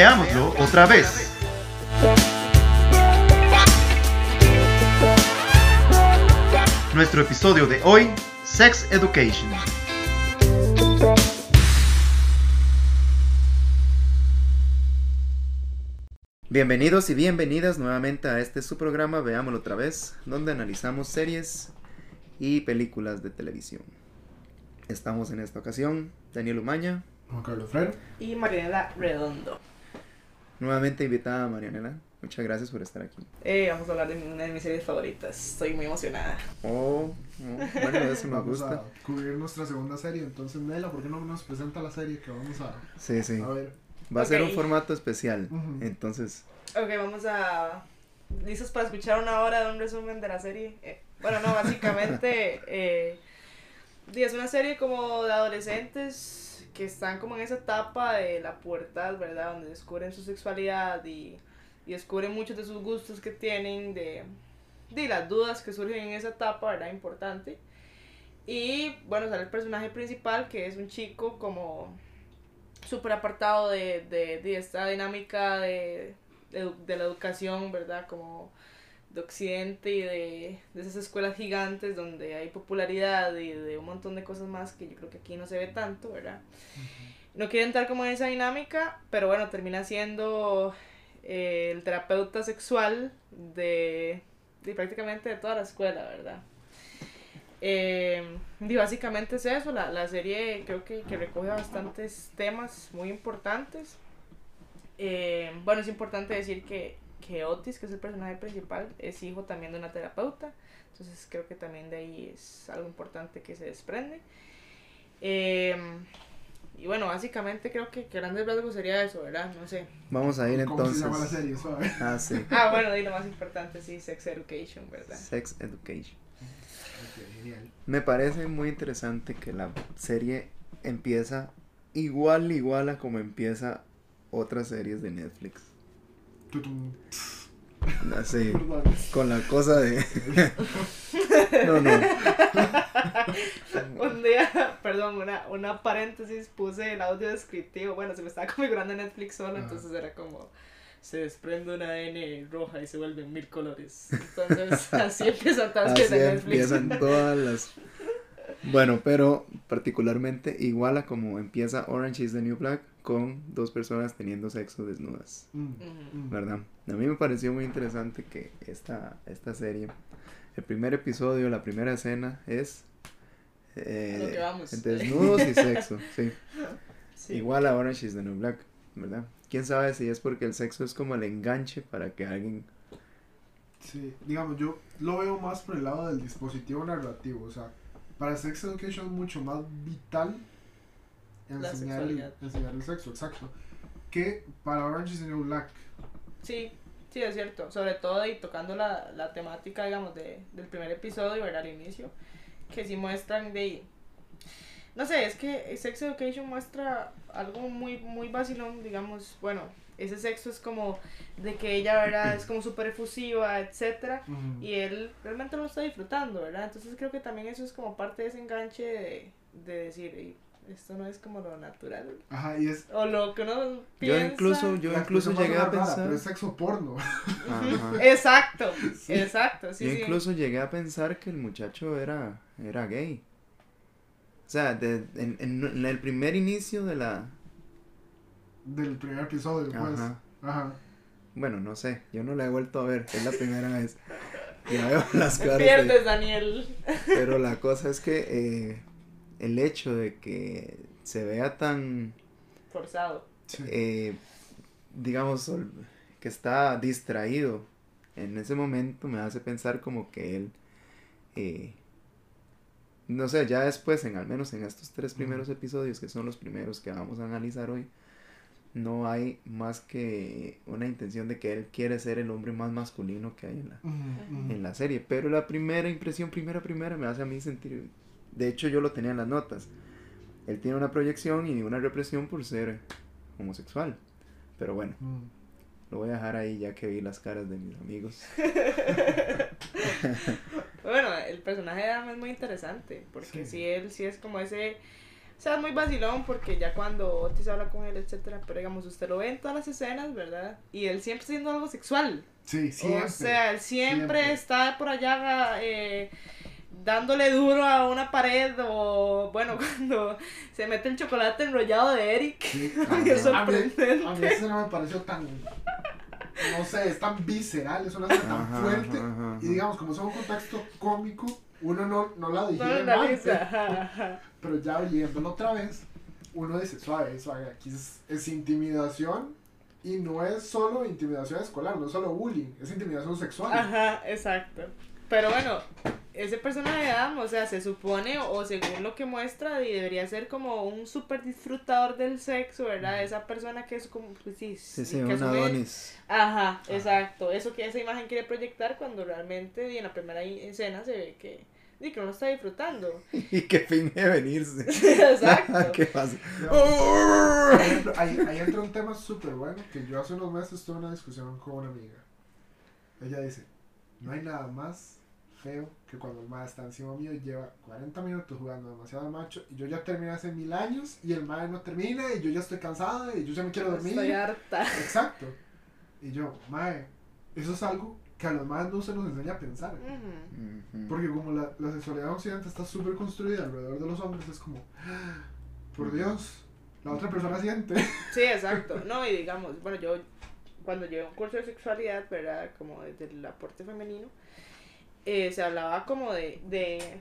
Veámoslo otra vez. Nuestro episodio de hoy, Sex Education. Bienvenidos y bienvenidas nuevamente a este su programa Veámoslo otra vez, donde analizamos series y películas de televisión. Estamos en esta ocasión, Daniel Umaña, Juan Carlos. Y Marianela Redondo. Nuevamente invitada Marianela. Muchas gracias por estar aquí. Eh, vamos a hablar de una de mis series favoritas. Estoy muy emocionada. Oh, oh, bueno, eso me Vamos gusta. a cubrir nuestra segunda serie. Entonces, Nela, ¿por qué no nos presenta la serie que vamos a, Sí, sí. a ver? Va a ser un formato especial. Entonces, Ok, vamos a. ¿Listos para escuchar una hora de un resumen de la serie? Eh, bueno, no, básicamente. eh, sí, es una serie como de adolescentes que están como en esa etapa de la pubertad, ¿verdad? Donde descubren su sexualidad y, y descubren muchos de sus gustos que tienen, de, de las dudas que surgen en esa etapa, ¿verdad? Importante. Y bueno, sale el personaje principal que es un chico como súper apartado de, de, de esta dinámica de, de, la educación, ¿verdad? Como de Occidente y de, de esas escuelas gigantes donde hay popularidad y de un montón de cosas más que yo creo que aquí no se ve tanto, ¿verdad? No quiere entrar como en esa dinámica, pero bueno, termina siendo eh, el terapeuta sexual de, de prácticamente de toda la escuela, ¿verdad? Eh, y básicamente es eso, la, la serie creo que, que recoge bastantes temas muy importantes. Eh, bueno, es importante decir que, que Otis, que es el personaje principal, es hijo también de una terapeuta. Entonces creo que también de ahí es algo importante que se desprende. Eh, y bueno, básicamente creo que, grandes rasgos sería eso, ¿verdad? No sé. vamos a ir ¿Cómo se llama la entonces. serie? Ah, sí. Ah, bueno, y lo más importante, sí, Sex Education, ¿verdad? Sex Education. Ok, genial. Me parece muy interesante que la serie empieza igual, igual a como empieza otras series de Netflix. Perdón. con la cosa de... no, no. Un día, perdón, una, una paréntesis, puse el audio descriptivo. Bueno, se me estaba configurando Netflix solo, Ajá. entonces era como. Se desprende una N roja y se vuelven mil colores. Entonces, así empiezan todas Así Netflix. empiezan todas las... Bueno, pero particularmente igual a como empieza Orange is the New Black con dos personas teniendo sexo desnudas. Mm, Ujú. mm. ¿verdad? A mí me pareció muy interesante que esta, esta serie, el primer episodio, la primera escena es eh, vamos. desnudos y sexo, sí. Sí. Igual a Orange is the New Black, ¿verdad? Quién sabe si es porque el sexo es como el enganche para que alguien... Sí, digamos, yo lo veo más por el lado del dispositivo narrativo. O sea, para Sex Education es mucho más vital enseñar, el, enseñar el sexo, exacto. Que para Orange is the New Black. Sí, sí, es cierto. Sobre todo y tocando la, la temática, digamos, de, del primer episodio, ¿verdad? Al inicio, que sí muestran de... No sé, es que Sex Education muestra algo muy, muy vacilón, digamos, bueno, ese sexo es como de que ella, ¿verdad? Es como súper efusiva, etcétera, y él realmente lo está disfrutando, ¿verdad? Entonces creo que también eso es como parte de ese enganche de, de decir, "Ey, esto no es como lo natural, Ajá, y es. o lo que uno Yo piensa. incluso, yo la incluso expresión va llegué a rara, pensar... pero es sexo porno. Ajá. Exacto, exacto, sí, yo sí. incluso llegué a pensar que el muchacho era, era gay. O sea, de- en, en- en el primer inicio de la... Del primer episodio, pues. Ajá. Ajá. Bueno, no sé, yo no la he vuelto a ver, es la primera vez. Ya veo las caras. de- pierdes, Daniel. Pero la cosa es que eh, el hecho de que se vea tan, Forzado. Eh, digamos, que está distraído en ese momento me hace pensar como que él, eh, no sé, ya después, en al menos en estos tres primeros episodios, que son los primeros que vamos a analizar hoy, no hay más que una intención de que él quiere ser el hombre más masculino que hay en la, en la serie. Pero la primera impresión, primera, primera, me hace a mí sentir. De hecho, yo lo tenía en las notas. Él tiene una proyección y una represión por ser homosexual. Pero bueno, lo voy a dejar ahí ya que vi las caras de mis amigos. Bueno, el personaje de Adam es muy interesante, porque Sí. sí. él sí es como ese O sea, es muy vacilón porque ya cuando Otis habla con él, etcétera, pero digamos, usted lo ve en todas las escenas, ¿verdad? Y él siempre haciendo algo sexual. Sí, siempre. O sea, él siempre, siempre. está por allá eh, dándole duro a una pared o, bueno, cuando se mete el chocolate enrollado de Eric. Sí, Es a mí- sorprendente. A mí ese no me pareció tan. No sé, es tan visceral, es una cosa tan Ajá, fuerte. ajá, ajá. Y digamos, como es un contexto cómico, uno no, no la No digiere da parte, risa. Ajá, ajá. Pero ya oyéndolo otra vez, uno dice, suave, suave, aquí es, es intimidación. Y no es solo intimidación escolar, no es solo bullying, es intimidación sexual. Ajá, exacto. Pero bueno, ese personaje de Adam, o sea, se supone, o según lo que muestra, y debería ser como un súper disfrutador del sexo, ¿verdad? Esa persona que es como, pues sí, Sí, sí, que un Adonis. Ajá, exacto. Eso que esa imagen quiere proyectar cuando realmente y en la primera escena se ve que, sí, que uno está disfrutando. Y que finge venirse. exacto. ¿Qué pasa? Por ejemplo, ahí, ahí entra un tema súper bueno que yo hace unos meses tuve una discusión con una amiga. Ella dice, no hay nada más feo que cuando el mae está encima mío y lleva 40 minutos jugando demasiado macho y yo ya terminé hace mil años y el mae no termina y yo ya estoy cansada y yo ya me quiero dormir. Estoy harta. Exacto. Y yo, mae, eso es algo que a los maes no se nos enseña a pensar. Porque como la, la sexualidad en Occidente está súper construida alrededor de los hombres, es como, "Ah, por Dios, la otra persona siente. Sí, exacto. No, y digamos, bueno, yo cuando llevé un curso de sexualidad, ¿verdad? Como desde el aporte femenino, eh, se hablaba como de, de,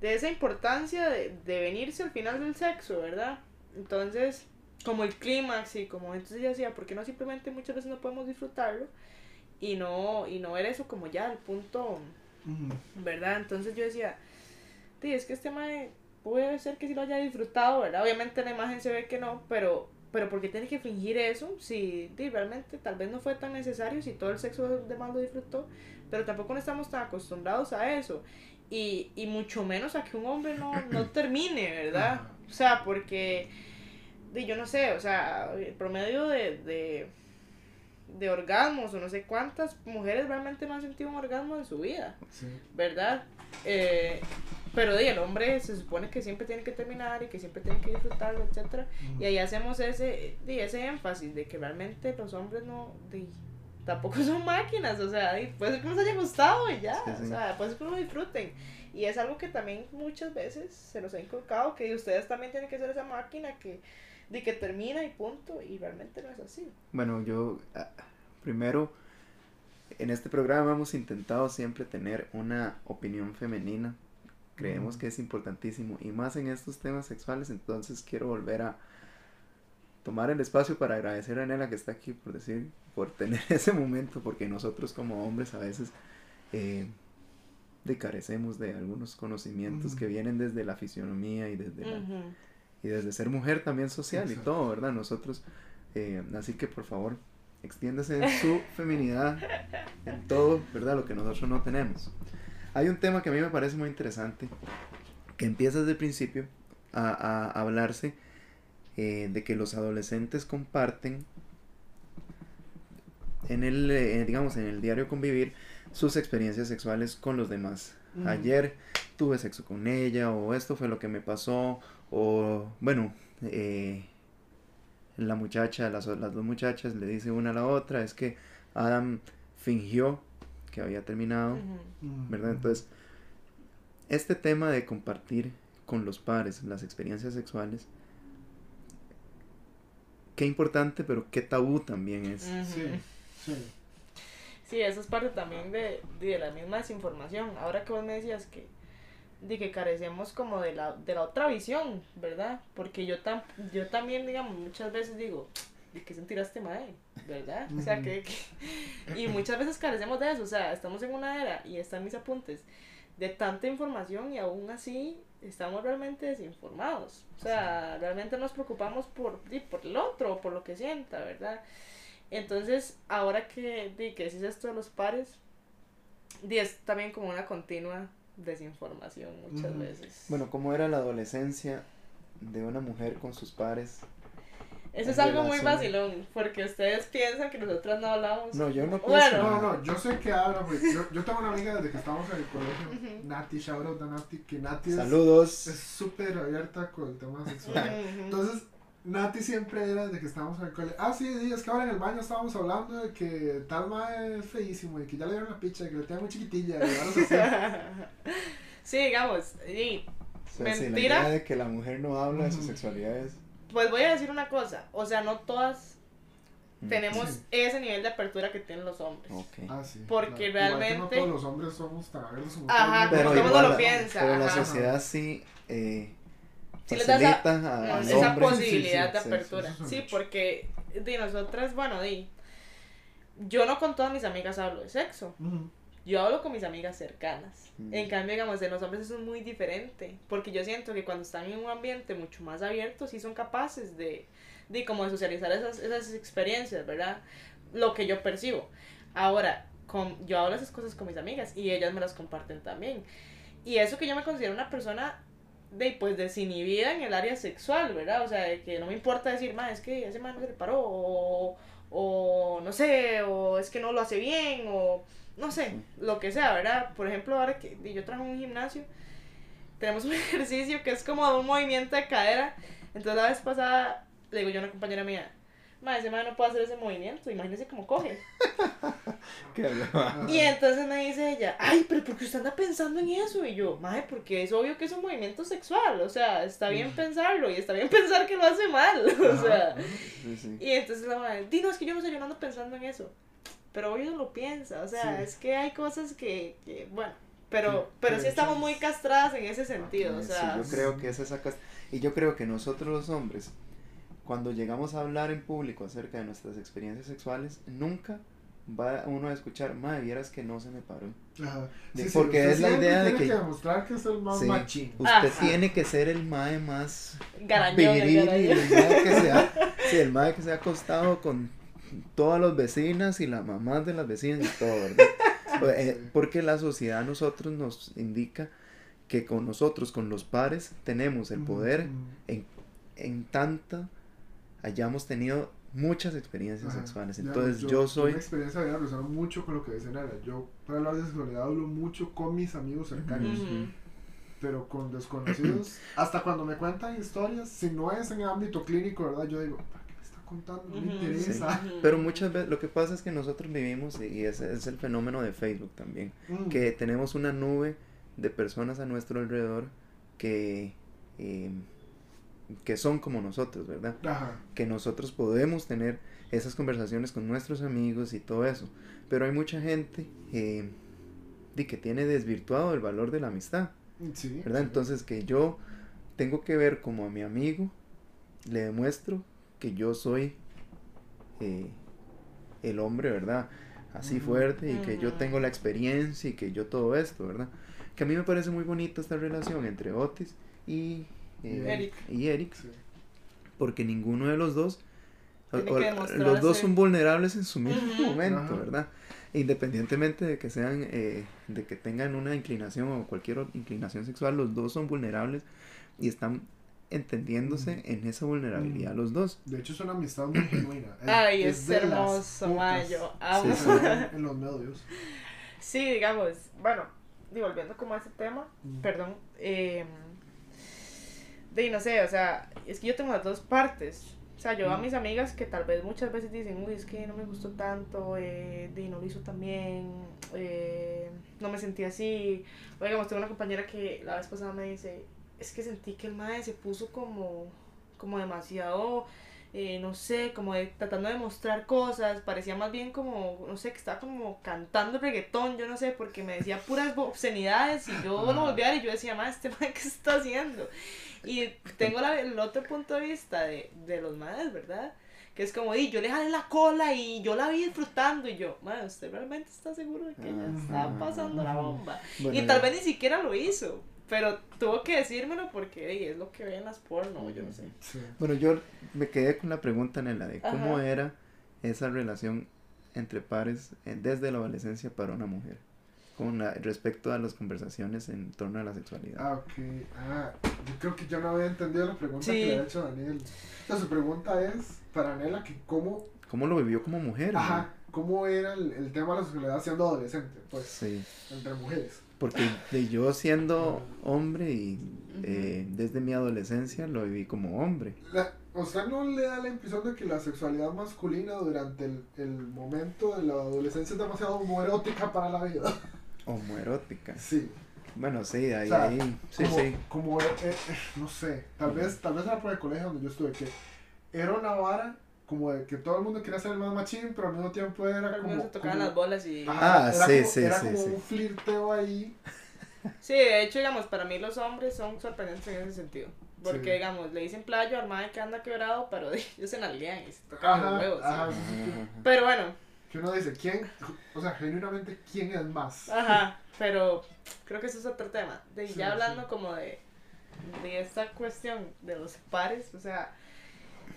de esa importancia de, de venirse al final del sexo, ¿verdad? Entonces, como el clímax y como entonces yo decía, ¿por qué no simplemente muchas veces no podemos disfrutarlo? Y no, y no ver eso como ya el punto, ¿verdad? Entonces yo decía, sí, es que este mae puede ser que sí lo haya disfrutado, ¿verdad? Obviamente en la imagen se ve que no, pero, pero ¿por qué tiene que fingir eso? Si di, realmente tal vez no fue tan necesario, si todo el sexo demás lo disfrutó, pero tampoco no estamos tan acostumbrados a eso. Y, y mucho menos a que un hombre no, no termine, ¿verdad? O sea, porque, yo no sé, o sea, el promedio de, de, de orgasmos o no sé cuántas mujeres realmente no han sentido un orgasmo en su vida. Sí. ¿verdad? Eh, pero di, el hombre se supone que siempre tiene que terminar y que siempre tiene que disfrutarlo, etcétera Y ahí hacemos ese, di, ese énfasis de que realmente los hombres no, di, tampoco son máquinas, o sea, puede ser que nos haya gustado y ya, Sí, sí. o sea, puede ser que lo disfruten. Y es algo que también muchas veces se nos ha inculcado, que ustedes también tienen que ser esa máquina que, di, que termina y punto, y realmente no es así. Bueno, yo ah, primero en este programa hemos intentado siempre tener una opinión femenina. Creemos Ujú. que es importantísimo y más en estos temas sexuales, entonces quiero volver a tomar el espacio para agradecer a Nela que está aquí por decir, por tener ese momento, porque nosotros como hombres a veces eh, de carecemos de algunos conocimientos Ujú. que vienen desde la fisionomía y desde la. Y desde ser mujer también social y todo, ¿verdad? Nosotros, eh, así que por favor, extiéndase en su feminidad, en todo, ¿verdad? Lo que nosotros no tenemos. Hay un tema que a mí me parece muy interesante, que empieza desde el principio a, a hablarse eh, de que los adolescentes comparten en el, eh, digamos, en el diario convivir sus experiencias sexuales con los demás. Ayer tuve sexo con ella, o esto fue lo que me pasó, o bueno, eh, la muchacha, las, o- las dos muchachas le dice una a la otra, es que Adam fingió que había terminado. ¿verdad? Entonces, este tema de compartir con los pares las experiencias sexuales, qué importante, pero qué tabú también es. Sí, sí. Sí, eso es parte también de, de la misma desinformación. Ahora que vos me decías que, de que carecemos como de la, de la otra visión, ¿verdad? Porque yo, tam, yo también, digamos, muchas veces digo, ¿de qué sentirá este mae? ¿Verdad? O sea, que, que- Y muchas veces carecemos de eso, o sea, estamos en una era, y están mis apuntes, de tanta información y aún así estamos realmente desinformados. O sea, realmente nos preocupamos por, por el otro, por lo que sienta, ¿verdad? Entonces, ahora que, que decís esto de los pares, es también como una continua desinformación muchas veces. Bueno, ¿cómo era la adolescencia de una mujer con sus pares? Eso es algo muy vacilón, porque ustedes piensan que nosotras no hablamos. No, yo no pienso. Bueno. No, no, yo sé que habla, pues, yo, yo, tengo una amiga desde que estábamos en el colegio, Nati, shout out a Nati, que Nati Saludos. es súper abierta con el tema sexual. Entonces, Nati siempre era de que estábamos en el colegio. Ah, sí, es que ahora en el baño estábamos hablando de que tal mae es feísimo y que ya le dieron la picha, que le tengo muy chiquitilla. Y sí, digamos, y mentira. la idea de que la mujer no habla de su sexualidad es. Pues voy a decir una cosa, o sea, no todas mm. tenemos ese nivel de apertura que tienen los hombres. Okay. Ah, sí. Porque realmente. no todos los hombres somos tan abiertos como Ajá, pero todo el mundo lo piensa. Pero la sociedad sí. Eh, si les das esa posibilidad de apertura. Sí, porque de nosotras, bueno, di, yo no con todas mis amigas hablo de sexo. Yo hablo con mis amigas cercanas. Mm. En cambio, digamos, de los hombres eso es muy diferente. Porque yo siento que cuando están en un ambiente mucho más abierto, sí son capaces de, de como de socializar esas, esas experiencias, ¿verdad? Lo que yo percibo. Ahora, con, yo hablo esas cosas con mis amigas y ellas me las comparten también. Y eso que yo me considero una persona de pues desinhibida en el área sexual, ¿verdad? O sea, de que no me importa decir, más es que ese man no se le paró, o, o no sé, o es que no lo hace bien, o no sé, lo que sea, ¿verdad? Por ejemplo, ahora que yo trabajo en un gimnasio, tenemos un ejercicio que es como un movimiento de cadera, entonces la vez pasada le digo yo a una compañera mía, Madre, ese madre no puede hacer ese movimiento, imagínese cómo coge. y entonces me dice ella, ay, pero ¿por qué usted anda pensando en eso? Y yo, madre, porque es obvio que es un movimiento sexual, o sea, está bien pensarlo y está bien pensar que lo hace mal, o sea. Y entonces la madre, Dino, es que yo no sé, yo no ando pensando en eso. Pero obvio lo piensa, o sea, es que hay cosas que, que bueno, pero, pero sí estamos muy castradas en ese sentido, o sea. yo creo que es esa Y yo creo que nosotros los hombres cuando llegamos a hablar en público acerca de nuestras experiencias sexuales, nunca va uno a escuchar, madre, vieras que no se me paró. Ajá. porque es la idea de que, que demostrar que es el más machín. Usted tiene que ser el mae más viril y el mae que se ha, sí, el mae que se ha acostado con todas las vecinas y las mamás de las vecinas y todo, ¿verdad? Eh, porque la sociedad a nosotros nos indica que con nosotros, con los pares, tenemos el poder en, en tanta hayamos tenido muchas experiencias sexuales. Entonces yo, soy... Una experiencia de hablar mucho con lo que dicen ahora. Yo para hablar de sexualidad hablo mucho con mis amigos cercanos. Pero con desconocidos, hasta cuando me cuentan historias, si no es en el ámbito clínico, ¿verdad? Yo digo, ¿para qué me está contando? No me interesa. Pero muchas veces lo que pasa es que nosotros vivimos, y ese es el fenómeno de Facebook también, mm. que tenemos una nube de personas a nuestro alrededor que... Eh, que son como nosotros, ¿verdad? Que nosotros podemos tener esas conversaciones con nuestros amigos y todo eso. Pero hay mucha gente eh, que tiene desvirtuado el valor de la amistad. ¿Verdad? Entonces que yo tengo que ver como a mi amigo, le demuestro que yo soy eh, el hombre, ¿verdad? Así fuerte y que yo tengo la experiencia y que yo todo esto, ¿verdad? Que a mí me parece muy bonita esta relación entre Otis y y Eric. Porque ninguno de los dos, los dos son vulnerables en su mismo momento, ¿verdad? Independientemente de que sean, eh, de que tengan una inclinación o cualquier inclinación sexual, los dos son vulnerables y están entendiéndose en esa vulnerabilidad los dos. De hecho es una amistad muy genuina. Ay, es, hermoso, Mayo. en los medios. Sí, digamos, bueno, y volviendo como a ese tema, perdón, eh, de no sé, o sea, es que yo tengo las dos partes. O sea, yo a mis amigas que tal vez muchas veces dicen, uy, es que no me gustó tanto, eh, de no lo hizo tan bien, eh, no me sentí así. Oigamos, tengo una compañera que la vez pasada me dice, es que sentí que el madre se puso como, como demasiado, eh, no sé, como de, tratando de mostrar cosas, parecía más bien como, no sé, que estaba como cantando reggaetón, yo no sé, porque me decía puras obscenidades y yo lo volví a ver y yo decía, madre, este madre, ¿qué está haciendo? Y tengo la, el otro punto de vista de, de los madres, ¿verdad? Que es como, y yo le jalé la cola y yo la vi disfrutando. Y yo, madre, ¿usted realmente está seguro de que ella está pasando la bomba? y tal vez ni siquiera lo hizo. Pero tuvo que decírmelo porque es lo que ve en las porno, yo no sé. Bueno, yo me quedé con la pregunta, en la de cómo era esa relación entre pares eh, desde la adolescencia para una mujer. Con la, respecto a las conversaciones en torno a la sexualidad. Ah, ok. Ah, yo creo que yo no había entendido la pregunta Sí. que le había hecho Daniel. O sea, su pregunta es para Anela que cómo, ¿Cómo lo vivió como mujer? ajá, cómo era el, el tema de la sexualidad siendo adolescente, pues, Sí, entre mujeres. porque de yo siendo hombre y eh, desde mi adolescencia lo viví como hombre. La, o sea, ¿no le da la impresión de que la sexualidad masculina durante el, el momento de la adolescencia es demasiado homoerótica para la vida? Homoerótica. Sí. Bueno, sí, ahí, O sea, ahí. Sí, como, sí. como eh, eh, no sé, tal vez, tal vez era por el colegio donde yo estuve, que era una vara como de que todo el mundo quería ser el más machín, pero al mismo tiempo era Pero como... se tocaban como- las bolas y... Ah, era sí, como- sí, Era sí, como sí. un flirteo ahí. Sí, de hecho, digamos, para mí los hombres son sorprendentes en ese sentido. Porque, Sí. digamos, le dicen playo al que anda quebrado, pero ellos se nalguean y se tocan los Ajá, huevos. ¿sí? ajá. Ajá, ajá. Pero bueno, Que uno dice, ¿quién? O sea, genuinamente, ¿quién es más? ajá, pero creo que eso es otro tema. De, Sí, ya hablando sí. como de, de esta cuestión de los pares, o sea,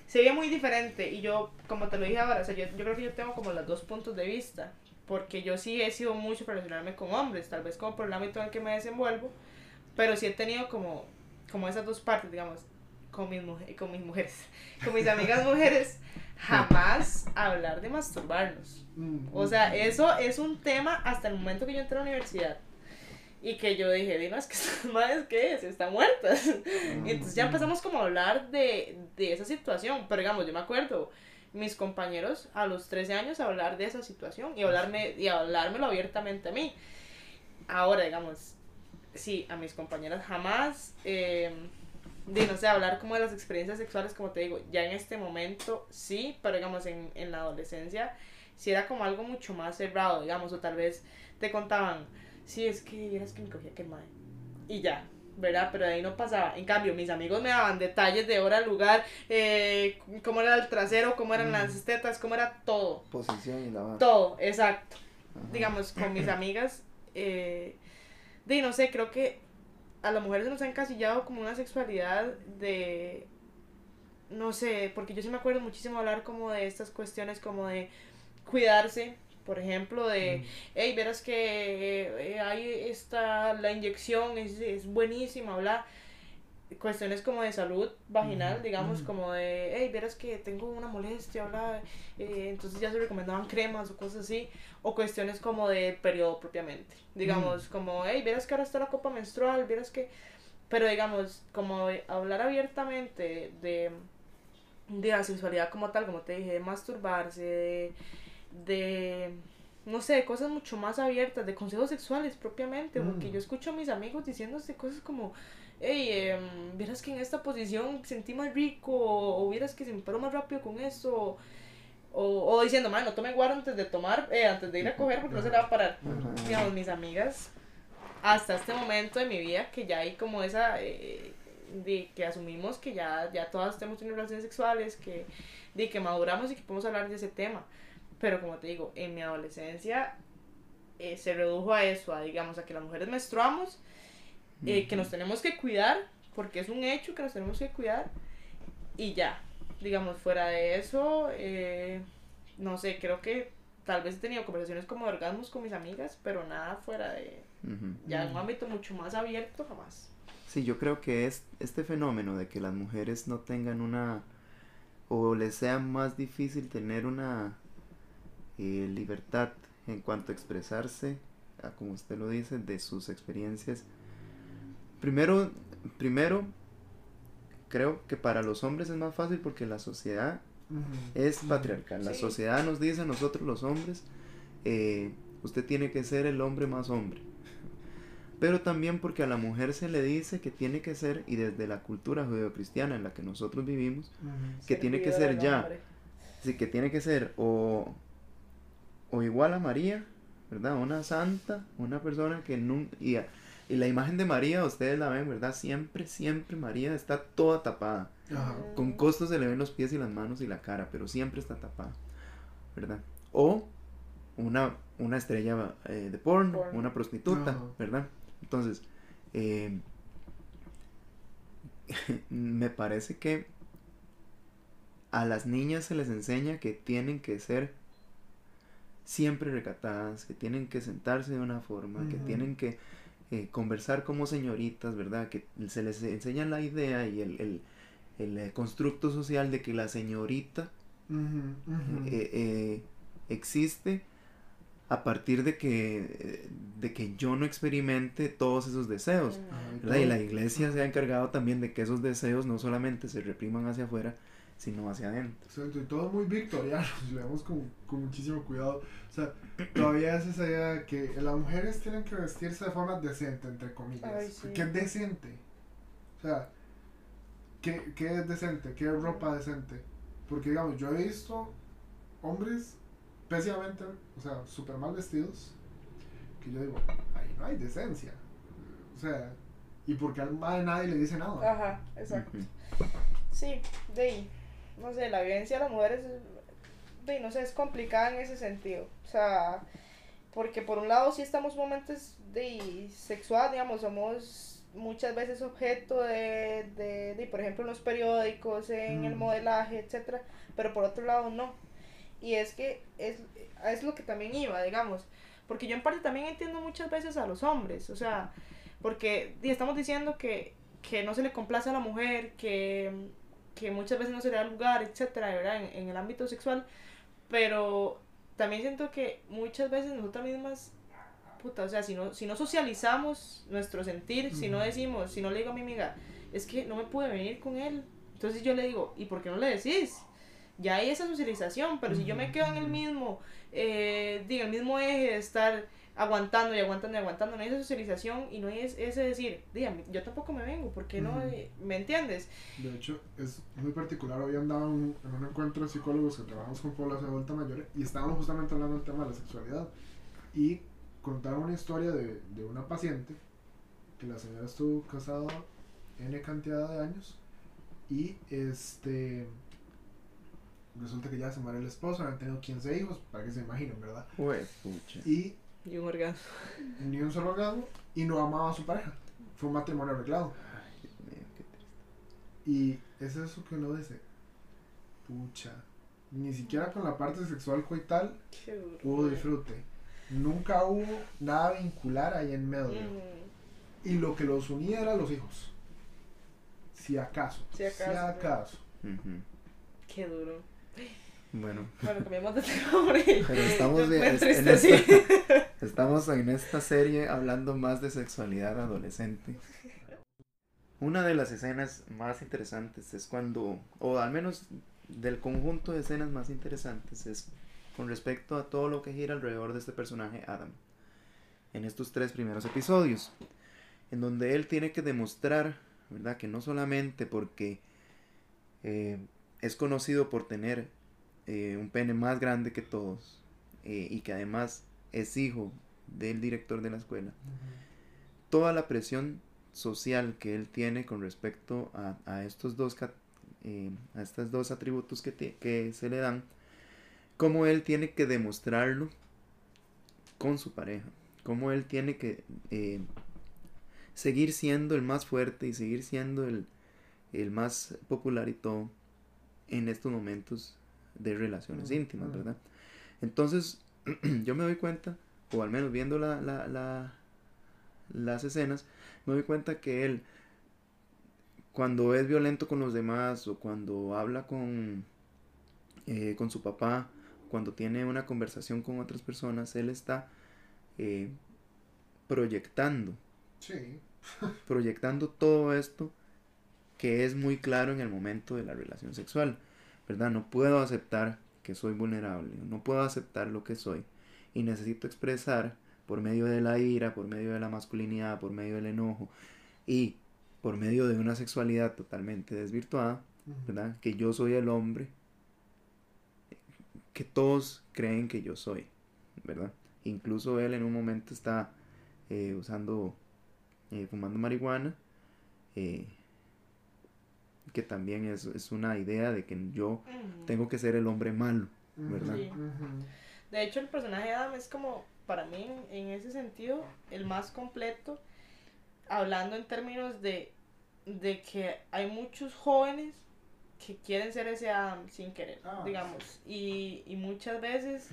sería muy diferente. Y yo, como te lo dije ahora, o sea, yo, yo creo que yo tengo como los dos puntos de vista. Porque yo sí he sido mucho relacionarme con hombres, tal vez como por el ámbito en el que me desenvuelvo, pero sí he tenido como, como esas dos partes, digamos, con mis, con mis mujeres, con mis amigas mujeres, jamás hablar de masturbarnos. Mm, O sea, eso es un tema hasta el momento que yo entré a la universidad. Y que yo dije, dinos que estas madres, ¿qué es? Están muertas. Y entonces ya empezamos como a hablar de, de esa situación. Pero digamos, yo me acuerdo, mis compañeros a los 13 años hablar de esa situación y, hablarme, y hablármelo abiertamente a mí. Ahora, digamos, sí, a mis compañeras jamás, eh, de no sé, hablar como de las experiencias sexuales, como te digo, ya en este momento sí, pero digamos en, en la adolescencia sí era como algo mucho más cerrado, digamos, o tal vez te contaban, sí, es que vieras que me cogía aquel mae, y ya, ¿verdad? Pero de ahí no pasaba. En cambio, mis amigos me daban detalles de hora, lugar, eh, cómo era el trasero, cómo eran las tetas, cómo era todo. Posición y la. Todo, exacto. Ajá. Digamos, con mis amigas, eh, de no sé, creo que a las mujeres se nos ha encasillado como una sexualidad de, no sé, porque yo sí me acuerdo muchísimo hablar como de estas cuestiones como de cuidarse, por ejemplo, de, hey, verás que eh, hay esta, la inyección es, es buenísima, bla. Cuestiones como de salud vaginal, digamos, como de, hey, verás que tengo una molestia, bla. eh, entonces ya se recomendaban cremas o cosas así. O cuestiones como del periodo propiamente. Digamos, como, hey, verás que ahora está la copa menstrual, verás que. Pero digamos, como de hablar abiertamente de, de la sexualidad como tal, como te dije, de masturbarse, de de no sé, cosas mucho más abiertas, de consejos sexuales propiamente, porque Mm. yo escucho a mis amigos diciéndose cosas como, hey, em, vieras que en esta posición sentí más rico, o, vieras que se me paró más rápido con esto, o, o diciendo, no tome guaro antes de tomar, eh, antes de ir a coger porque no se le va a parar. Digamos, mis amigas, hasta este momento de mi vida, que ya hay como esa, eh, de que asumimos que ya, ya todas tenemos tenido relaciones sexuales, que, de que maduramos y que podemos hablar de ese tema. Pero como te digo, en mi adolescencia eh, se redujo a eso, a digamos, a que las mujeres menstruamos, eh, que nos tenemos que cuidar, porque es un hecho que nos tenemos que cuidar, y ya, digamos, fuera de eso, eh, no sé, creo que tal vez he tenido conversaciones como de orgasmos con mis amigas, pero nada fuera de, ya en un ámbito mucho más abierto, jamás. Sí, yo creo que es este fenómeno de que las mujeres no tengan una o les sea más difícil tener una eh, libertad en cuanto a expresarse, a como usted lo dice, de sus experiencias. Primero, primero creo que para los hombres es más fácil porque la sociedad es patriarcal. La Sí. sociedad nos dice a nosotros los hombres, eh, usted tiene que ser el hombre más hombre. Pero también porque a la mujer se le dice que tiene que ser, y desde la cultura judeocristiana en la que nosotros vivimos, que tiene que ser ya. sí que tiene que ser o, o igual a María, ¿verdad? Una santa, una persona que nunca... Y, a- y la imagen de María, ustedes la ven, ¿verdad? Siempre, siempre María está toda tapada. Ajá. Con costo se le ven los pies y las manos y la cara, pero siempre está tapada, ¿verdad? O una, una estrella eh, de porno, Porno. una prostituta, Ajá. ¿verdad? Entonces, eh, me parece que a las niñas se les enseña que tienen que ser siempre recatadas, que tienen que sentarse de una forma, que tienen que eh, conversar como señoritas, ¿verdad? Que se les enseña la idea y el, el, el, eh, constructo social de que la señorita eh, eh, existe a partir de que, de que yo no experimente todos esos deseos. ¿verdad? Y la iglesia se ha encargado también de que esos deseos no solamente se repriman hacia afuera, sino hacia adentro. Exacto, y todo muy victoriano, si lo vemos con, con muchísimo cuidado. O sea, todavía es esa idea de que las mujeres tienen que vestirse de forma decente, entre comillas. Ay, sí. ¿Qué es decente? O sea, ¿qué, ¿qué es decente? ¿Qué es ropa decente? Porque, digamos, yo he visto hombres pésimamente, o sea, súper mal vestidos, que yo digo, ahí no hay decencia. O sea, ¿y porque al mae nadie le dice nada? Ajá, exacto. Sí, de ahí, no sé, la vivencia de las mujeres, es- no sé, es complicada en ese sentido. O sea, porque por un lado sí estamos momentos de sexual, digamos, somos muchas veces objeto de, de, de, por ejemplo, en los periódicos, en el Mm. modelaje, etcétera, pero por otro lado no. Y es que es, es lo que también iba, digamos, porque yo en parte también entiendo muchas veces a los hombres, o sea, porque estamos diciendo que, que no se le complace a la mujer, que, que muchas veces no se le da lugar, etcétera, ¿verdad? En, en el ámbito sexual, pero también siento que muchas veces nosotras mismas, puta, o sea, si no, si no socializamos nuestro sentir, si no decimos, si no le digo a mi amiga, es que no me pude venir con él, entonces yo le digo, ¿y por qué no le decís? Ya hay esa socialización, pero si yo me quedo en el mismo, eh, el mismo eje de estar aguantando y aguantando y aguantando, no hay esa socialización y no hay es- ese decir, dígame, yo tampoco me vengo, ¿por qué no? Ujú. Eh, ¿Me entiendes? De hecho, es muy particular. Hoy andaba en, en un encuentro de psicólogos que trabajamos con población adulta mayor y estábamos justamente hablando del tema de la sexualidad. Y contaron una historia de, de una paciente que la señora estuvo casada N cantidad de años y este. Resulta que ya se muere el esposo, han tenido 15 hijos, para que se imaginen, ¿verdad? Jue pucha. Y Y un orgasmo. ni un solo orgasmo y no amaba a su pareja. Fue un matrimonio arreglado. Ay, Dios mío, qué triste. Y es eso que uno dice, pucha, ni siquiera con la parte sexual coital Qué duro. hubo disfrute. Nunca hubo nada vincular ahí en medio. Mm, Y lo que los unía era los hijos. Si acaso. Si acaso, Si acaso. Qué duro. Bueno, Bueno, cambiamos de tema pero estamos, bien- en esta, estamos en esta serie hablando más de sexualidad adolescente. Una de las escenas más interesantes es cuando, o al menos del conjunto de escenas más interesantes, es con respecto a todo lo que gira alrededor de este personaje Adam. En estos tres primeros episodios, en donde él tiene que demostrar, ¿verdad? Que no solamente porque eh, es conocido por tener eh, un pene más grande que todos eh, y que además es hijo del director de la escuela, toda la presión social que él tiene con respecto a, a estos dos eh, a estos dos atributos que, te- que se le dan, cómo él tiene que demostrarlo con su pareja, cómo él tiene que eh, seguir siendo el más fuerte y seguir siendo el, el más popular y todo en estos momentos de relaciones Mm, íntimas, mm. ¿verdad? Entonces, yo me doy cuenta, o al menos viendo la, la, la- las escenas, me doy cuenta que él, cuando es violento con los demás, o cuando habla con, eh, con su papá, cuando tiene una conversación con otras personas, él está eh, proyectando Sí. proyectando todo esto que es muy claro en el momento de la relación sexual, ¿verdad? No puedo aceptar que soy vulnerable, no puedo aceptar lo que soy y necesito expresar por medio de la ira, por medio de la masculinidad, por medio del enojo y por medio de una sexualidad totalmente desvirtuada, ¿verdad? Que yo soy el hombre que todos creen que yo soy, ¿verdad? Incluso él en un momento está eh, usando, eh, fumando marihuana, eh, que también es, es una idea de que yo tengo que ser el hombre malo, ¿verdad? Sí. De hecho, el personaje de Adam es como, para mí, en, en ese sentido, el más completo, hablando en términos de, de que hay muchos jóvenes que quieren ser ese Adam sin querer, Ah, digamos, y, y muchas veces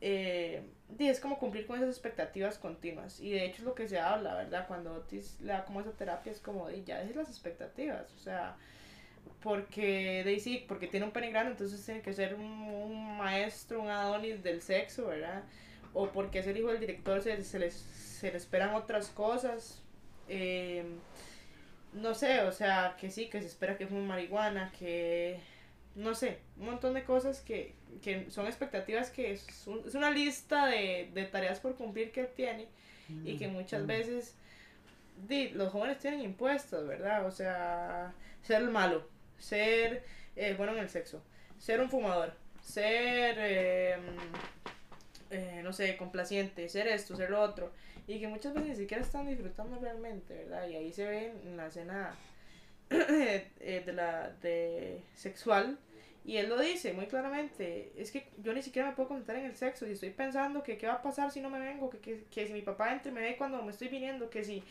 eh, es como cumplir con esas expectativas continuas. Y de hecho es lo que se habla, ¿verdad? Cuando Otis le da como esa terapia, es como, de, ya es las expectativas. O sea, porque Daisy, porque tiene un pene grande, entonces tiene que ser un, maestro, un Adonis del sexo, ¿verdad? O porque es el hijo del director, se, se, les, se le esperan otras cosas. Eh, no sé, o sea, que sí, que se espera que fume marihuana, que no sé, un montón de cosas que, que son expectativas que es, es una lista de, de, tareas por cumplir que él tiene y que muchas mm. veces di, los jóvenes tienen impuestos, ¿verdad? O sea, ser el malo, ser eh, bueno en el sexo, ser un fumador, ser, em, eh, no sé, complaciente, ser esto, ser lo otro, y que muchas veces ni siquiera están disfrutando realmente, ¿verdad? Y ahí se ve en la escena de la de sexual y él lo dice muy claramente, es que yo ni siquiera me puedo contar en el sexo y estoy pensando que qué va a pasar si no me vengo, que, que, que si mi papá entre me ve cuando me estoy viniendo, que si...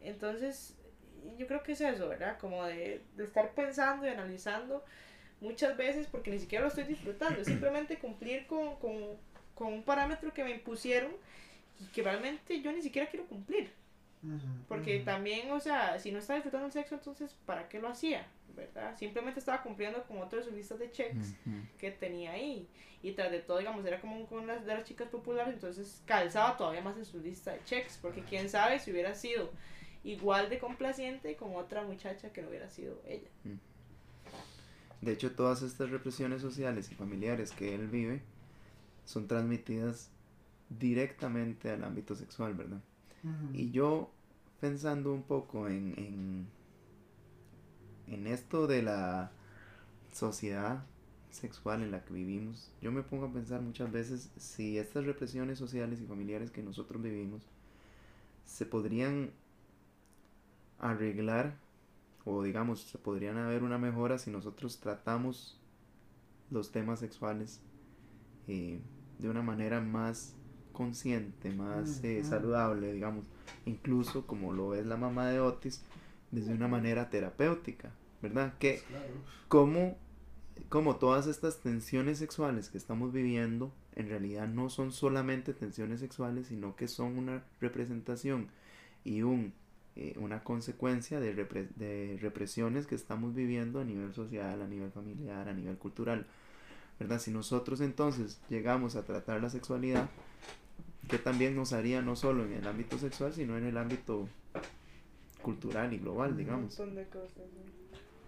Entonces, yo creo que es eso, ¿verdad? Como de, de estar pensando y analizando muchas veces porque ni siquiera lo estoy disfrutando, es simplemente cumplir con, con, con un parámetro que me impusieron y que realmente yo ni siquiera quiero cumplir. Porque también, o sea, si no estaba disfrutando el sexo, entonces, ¿para qué lo hacía? ¿Verdad? Simplemente estaba cumpliendo con otro de sus listas de checks que tenía ahí. Y tras de todo, digamos, era como con las de las chicas populares, entonces calzaba todavía más en su lista de checks. Porque quién sabe si hubiera sido igual de complaciente con otra muchacha que no hubiera sido ella. De hecho, todas estas represiones sociales y familiares que él vive son transmitidas directamente al ámbito sexual, ¿verdad? Y yo pensando un poco en, en, en esto de la sociedad sexual en la que vivimos, yo me pongo a pensar muchas veces si estas represiones sociales y familiares que nosotros vivimos se podrían arreglar o digamos se podrían haber una mejora si nosotros tratamos los temas sexuales eh, de una manera más consciente, más eh, saludable, digamos, incluso como lo es la mamá de Otis, desde una manera terapéutica, ¿verdad? Que como, como todas estas tensiones sexuales que estamos viviendo, en realidad no son solamente tensiones sexuales, sino que son una representación y un, eh, una consecuencia de, de represiones que estamos viviendo a nivel social, a nivel familiar, a nivel cultural. ¿verdad? Si nosotros entonces llegamos a tratar la sexualidad que también nos haría no solo en el ámbito sexual, sino en el ámbito cultural y global, digamos. Un montón de cosas.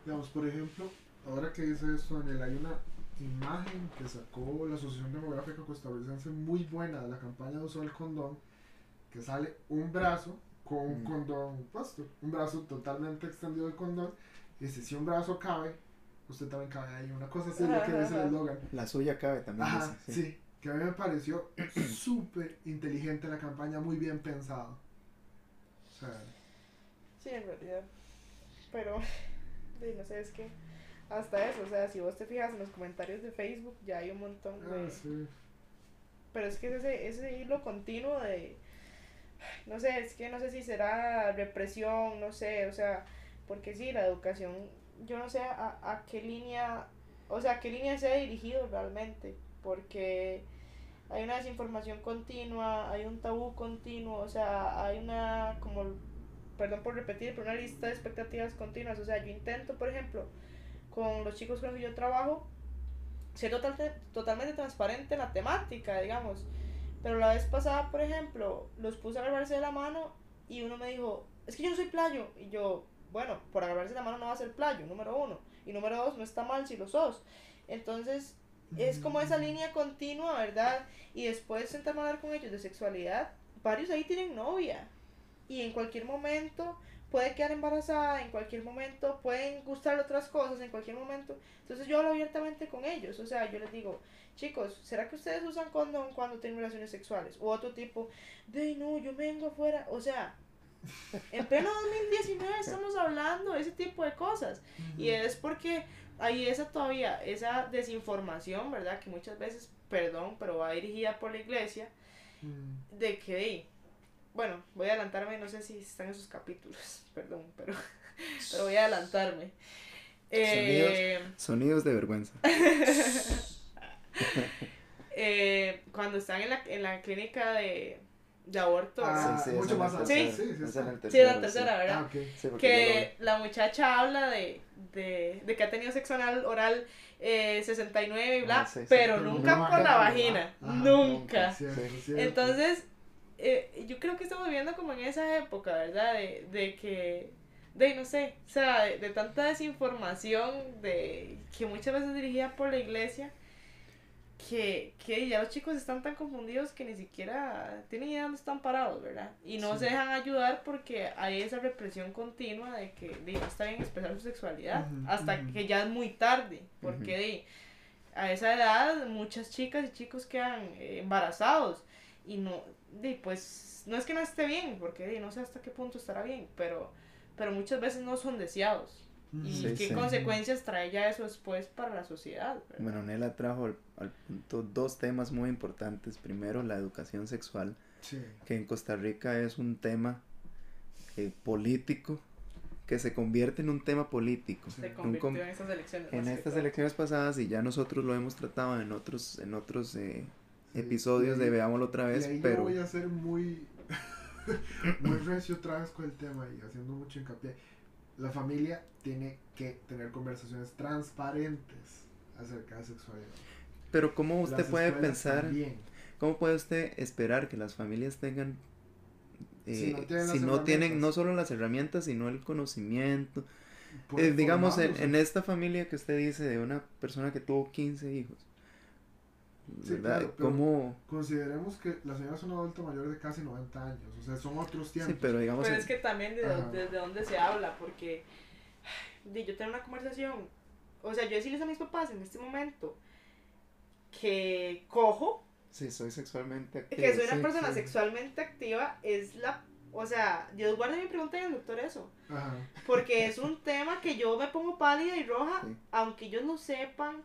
Digamos, por ejemplo, ahora que dice esto, Daniel, hay una imagen que sacó la Asociación Demográfica Costarricense muy buena de la campaña de uso del condón, que sale un brazo con un condón puesto, un brazo totalmente extendido del condón, y dice, si un brazo cabe, usted también cabe ahí, una cosa así, lo que dice el eslogan. La suya cabe también. Ajá, sí que a mí me pareció súper inteligente la campaña, muy bien pensado. O sea, sí, en realidad. Pero, no sé, es que hasta eso, o sea, si vos te fijas en los comentarios de Facebook, ya hay un montón de... Ah, sí. Pero es que ese, ese hilo continuo de... No sé, es que no sé si será represión, no sé, o sea, porque sí, la educación, yo no sé a, a qué línea, o sea, a qué línea se ha dirigido realmente, porque hay una desinformación continua, hay un tabú continuo, o sea, hay una, como, perdón por repetir, pero una lista de expectativas continuas, o sea, yo intento, por ejemplo, con los chicos con los que yo trabajo, ser total, totalmente transparente en la temática, digamos, pero la vez pasada, por ejemplo, los puse a agarrarse de la mano y uno me dijo, es que yo no soy playo, y yo, bueno, por agarrarse de la mano no va a ser playo, número uno, y número dos, no está mal si lo sos, entonces es como esa línea continua, ¿verdad? Y después sentarme a hablar con ellos de sexualidad, varios ahí tienen novia. Y en cualquier momento puede quedar embarazada, en cualquier momento pueden gustar otras cosas, en cualquier momento. Entonces yo hablo abiertamente con ellos. O sea, yo les digo, chicos, ¿será que ustedes usan condón cuando tienen relaciones sexuales? O otro tipo, de no, yo me vengo afuera. O sea, en pleno 2019 estamos hablando de ese tipo de cosas. Y es porque hay esa todavía, esa desinformación, ¿verdad? Que muchas veces, perdón, pero va dirigida por la iglesia, mm. de que, bueno, voy a adelantarme, no sé si están esos capítulos, perdón, pero, pero voy a adelantarme. Eh, sonidos, de vergüenza. eh, cuando están en la, en la clínica de, de aborto. Ah, Sí, sí, mucho más la adelante. Sí. Sí, sí, la está. Sí, la tercera, ¿verdad? Ah, ok. Sí, que la muchacha habla de, de, de que ha tenido sexo anal oral eh, 69 y bla, Ah, sí, sí. pero nunca nunca por la vagina, Ajá, nunca. Cierto, Sí. cierto. Entonces, eh, yo creo que estamos viviendo como en esa época, ¿verdad? De, de que, de no sé, o sea, de, de tanta desinformación de que muchas veces dirigida por la iglesia, que, que ya los chicos están tan confundidos que ni siquiera tienen idea de dónde están parados, ¿verdad? Y no Sí. se dejan ayudar porque hay esa represión continua de que de, no está bien expresar su sexualidad hasta que ya es muy tarde, porque de, a esa edad muchas chicas y chicos quedan eh, embarazados y no, de, pues no es que no esté bien, porque de, no sé hasta qué punto estará bien, pero, pero muchas veces no son deseados. ¿Y Sí, qué sí. consecuencias trae ya eso después para la sociedad? verdad? Bueno, Nela trajo al, al punto dos temas muy importantes. Primero, la educación sexual, Sí. que en Costa Rica es un tema eh, político, que se convierte en un tema político. Se un convirtió com- en estas elecciones. En estas todo. elecciones pasadas, y ya nosotros lo hemos tratado en otros, en otros eh, Sí. episodios Y de Veámoslo otra Y vez, ahí yo pero voy a ser muy, muy recio otra vez con el tema y haciendo mucho hincapié. La familia tiene que tener conversaciones transparentes acerca de sexualidad. pero ¿cómo usted Las puede pensar, también. cómo puede usted esperar que las familias tengan, Si eh, no tienen si no tienen herramientas. no solo las herramientas, sino el conocimiento? Eh, digamos, en, en esta familia que usted dice de una persona que tuvo 15 hijos, ¿Cómo? Consideremos que la señora es una adulta mayor de casi 90 años, o sea, son otros tiempos. Sí, pero digamos, Pero en- es que también de, desde dónde se habla, porque di, yo tengo una conversación, o sea, yo decirles a mis papás en este momento que cojo, sí, soy sexualmente activo. que soy una sí, persona sí. sexualmente activa, es la, o sea, Dios guarde mi pregunta al doctor eso, Ajá. porque es un tema que yo me pongo pálida y roja, Sí. aunque ellos lo sepan,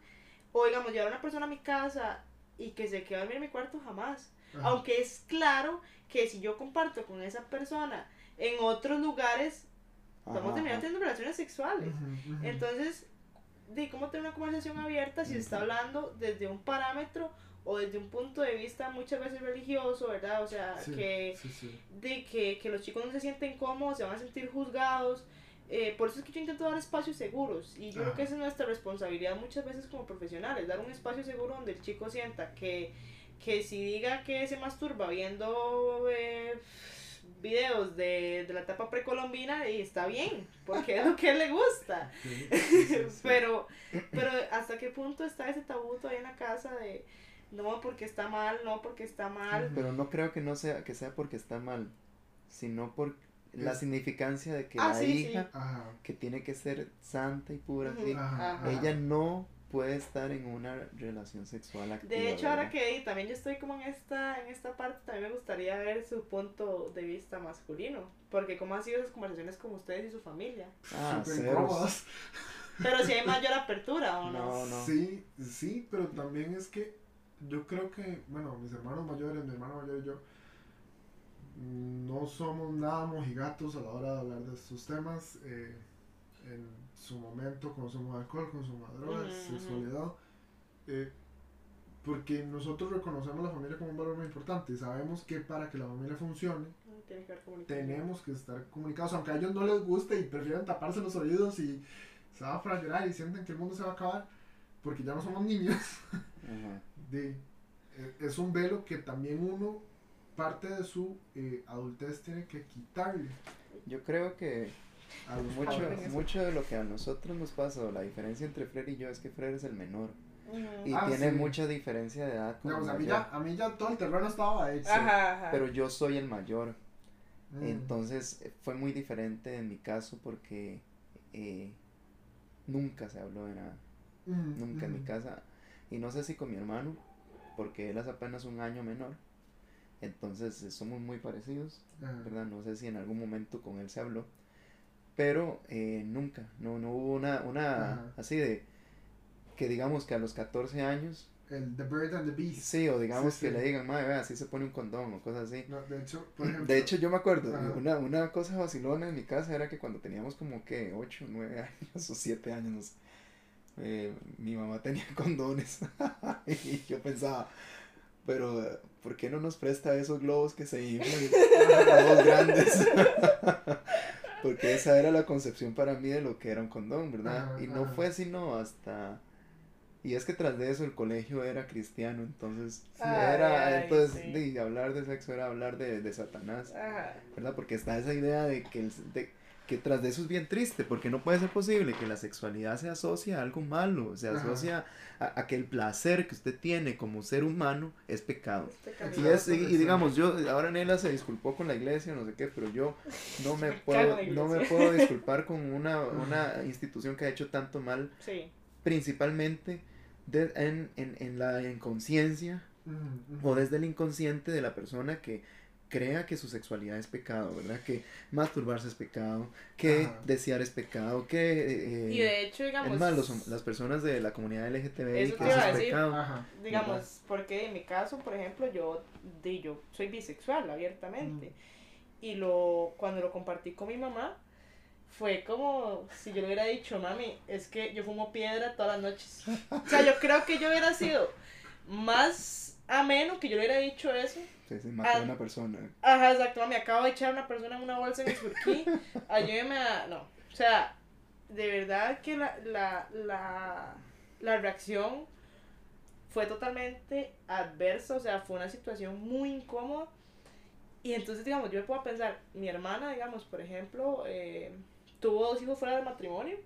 o digamos, llevar a una persona a mi casa y que se quede a dormir en mi cuarto jamás. ajá. Aunque es claro que si yo comparto con esa persona en otros lugares, vamos terminar ajá. teniendo relaciones sexuales. Entonces, de cómo tener una conversación abierta si se está hablando desde un parámetro o desde un punto de vista muchas veces religioso, ¿verdad? O sea, Sí, que, sí, sí. de que, que los chicos no se sienten cómodos, se van a sentir juzgados. Eh, por eso es que yo intento dar espacios seguros y yo creo que Ajá. esa es nuestra responsabilidad muchas veces como profesionales, dar un espacio seguro donde el chico sienta que, que si diga que se masturba viendo eh, videos de, de la etapa precolombina y está bien, porque es lo que le gusta. Sí, sí, sí, sí. Pero, pero hasta qué punto está ese tabú todavía en la casa de no porque está mal, no porque está mal. Pero no creo que no sea que sea porque está mal, sino por la significancia de que Ah, la sí, sí. hija Ajá. que tiene que ser santa y pura, sí, Ajá, ajá. ella no puede estar en una relación sexual activa. De hecho, ahora ¿verdad? que también yo estoy como en esta, en esta parte, también me gustaría ver su punto de vista masculino. Porque cómo han sido esas conversaciones con ustedes y su familia. Ah. Pero si hay mayor apertura o no. No, no. Sí, sí, pero también es que yo creo que, bueno, mis hermanos mayores, mi hermano mayor y yo, no somos nada mojigatos a la hora de hablar de estos temas. eh, en su momento, consumo de alcohol, consumo de drogas, sexualidad. eh, porque nosotros reconocemos la familia como un valor muy importante y sabemos que para que la familia funcione, que tenemos que estar comunicados, aunque a ellos no les guste y prefieren taparse los oídos y se van para llorar y sienten que el mundo se va a acabar porque ya no somos niños. Ajá. De, eh, es un velo que también uno, parte de su eh, adultez, tiene que quitarle Yo creo que a los mucho, padres. mucho de lo que a nosotros nos pasa, o la diferencia entre Fred y yo es que Fred es el menor y Ah, tiene sí. mucha diferencia de edad. con Digamos, a, mí ya, a mí ya todo el terreno estaba hecho. Ajá, ajá. Pero yo soy el mayor. Mm. Entonces fue muy diferente en mi caso porque eh, nunca se habló de nada, Mm, nunca en mi mm. casa. Y no sé si con mi hermano, porque él es apenas un año menor. Entonces eh, somos muy parecidos, Ajá. ¿verdad? No sé si en algún momento con él se habló. Pero eh, nunca, no, no hubo una, una Ajá. así de que digamos que a los 14 años, El The Bird and the Beast. sí, o digamos Sí, que sí. le digan, madre, vea, así se pone un condón o cosas así. No, de hecho, por ejemplo. De hecho, yo me acuerdo, Ajá. una, una cosa vacilona en mi casa era que cuando teníamos como que 8, 9 años o 7 años, no sé, eh, mi mamá tenía condones y yo pensaba, pero ¿por qué no nos presta esos globos que se inflan? Los grandes. Porque esa era la concepción para mí de lo que era un condón, ¿verdad? Ajá, y no ajá. fue sino hasta... Y es que tras de eso el colegio era cristiano, entonces Ay, era, ay, entonces sí. de hablar de sexo era hablar de, de Satanás, Ajá. ¿verdad? Porque está esa idea de que, el, de, que tras de eso es bien triste, porque no puede ser posible que la sexualidad se asocie a algo malo, se asocia a, a que el placer que usted tiene como ser humano es pecado. Y, es, y, y digamos, yo, ahora Nela se disculpó con la iglesia, no sé qué, pero yo no me puedo, no me puedo disculpar con una, una institución que ha hecho tanto mal, Sí. principalmente de- en, en, en la inconsciencia Ujú, ujú. o desde el inconsciente de la persona que crea que su sexualidad es pecado, ¿verdad? Que masturbarse es pecado, que Ajá. desear es pecado, que... eh, Y de hecho, digamos. es más, los- las personas de la comunidad LGTBI Eso que te eso iba a decir. pecado. Ajá. digamos, porque en mi caso, por ejemplo, yo, di, yo soy bisexual abiertamente. Mm. Y lo, cuando lo compartí con mi mamá, fue como si yo le hubiera dicho, mami, es que yo fumo piedra todas las noches. O sea, yo creo que yo hubiera sido más ameno que yo le hubiera dicho eso. Sí, sí, mató a Ah. una persona. Ajá, exacto, mami, acabo de echar a una persona en una bolsa en el surquí, ayúdeme a... No, o sea, de verdad que la, la, la, la reacción fue totalmente adversa, o sea, fue una situación muy incómoda. Y entonces, digamos, yo me puedo pensar, mi hermana, digamos, por ejemplo, eh, tuvo dos hijos fuera del matrimonio.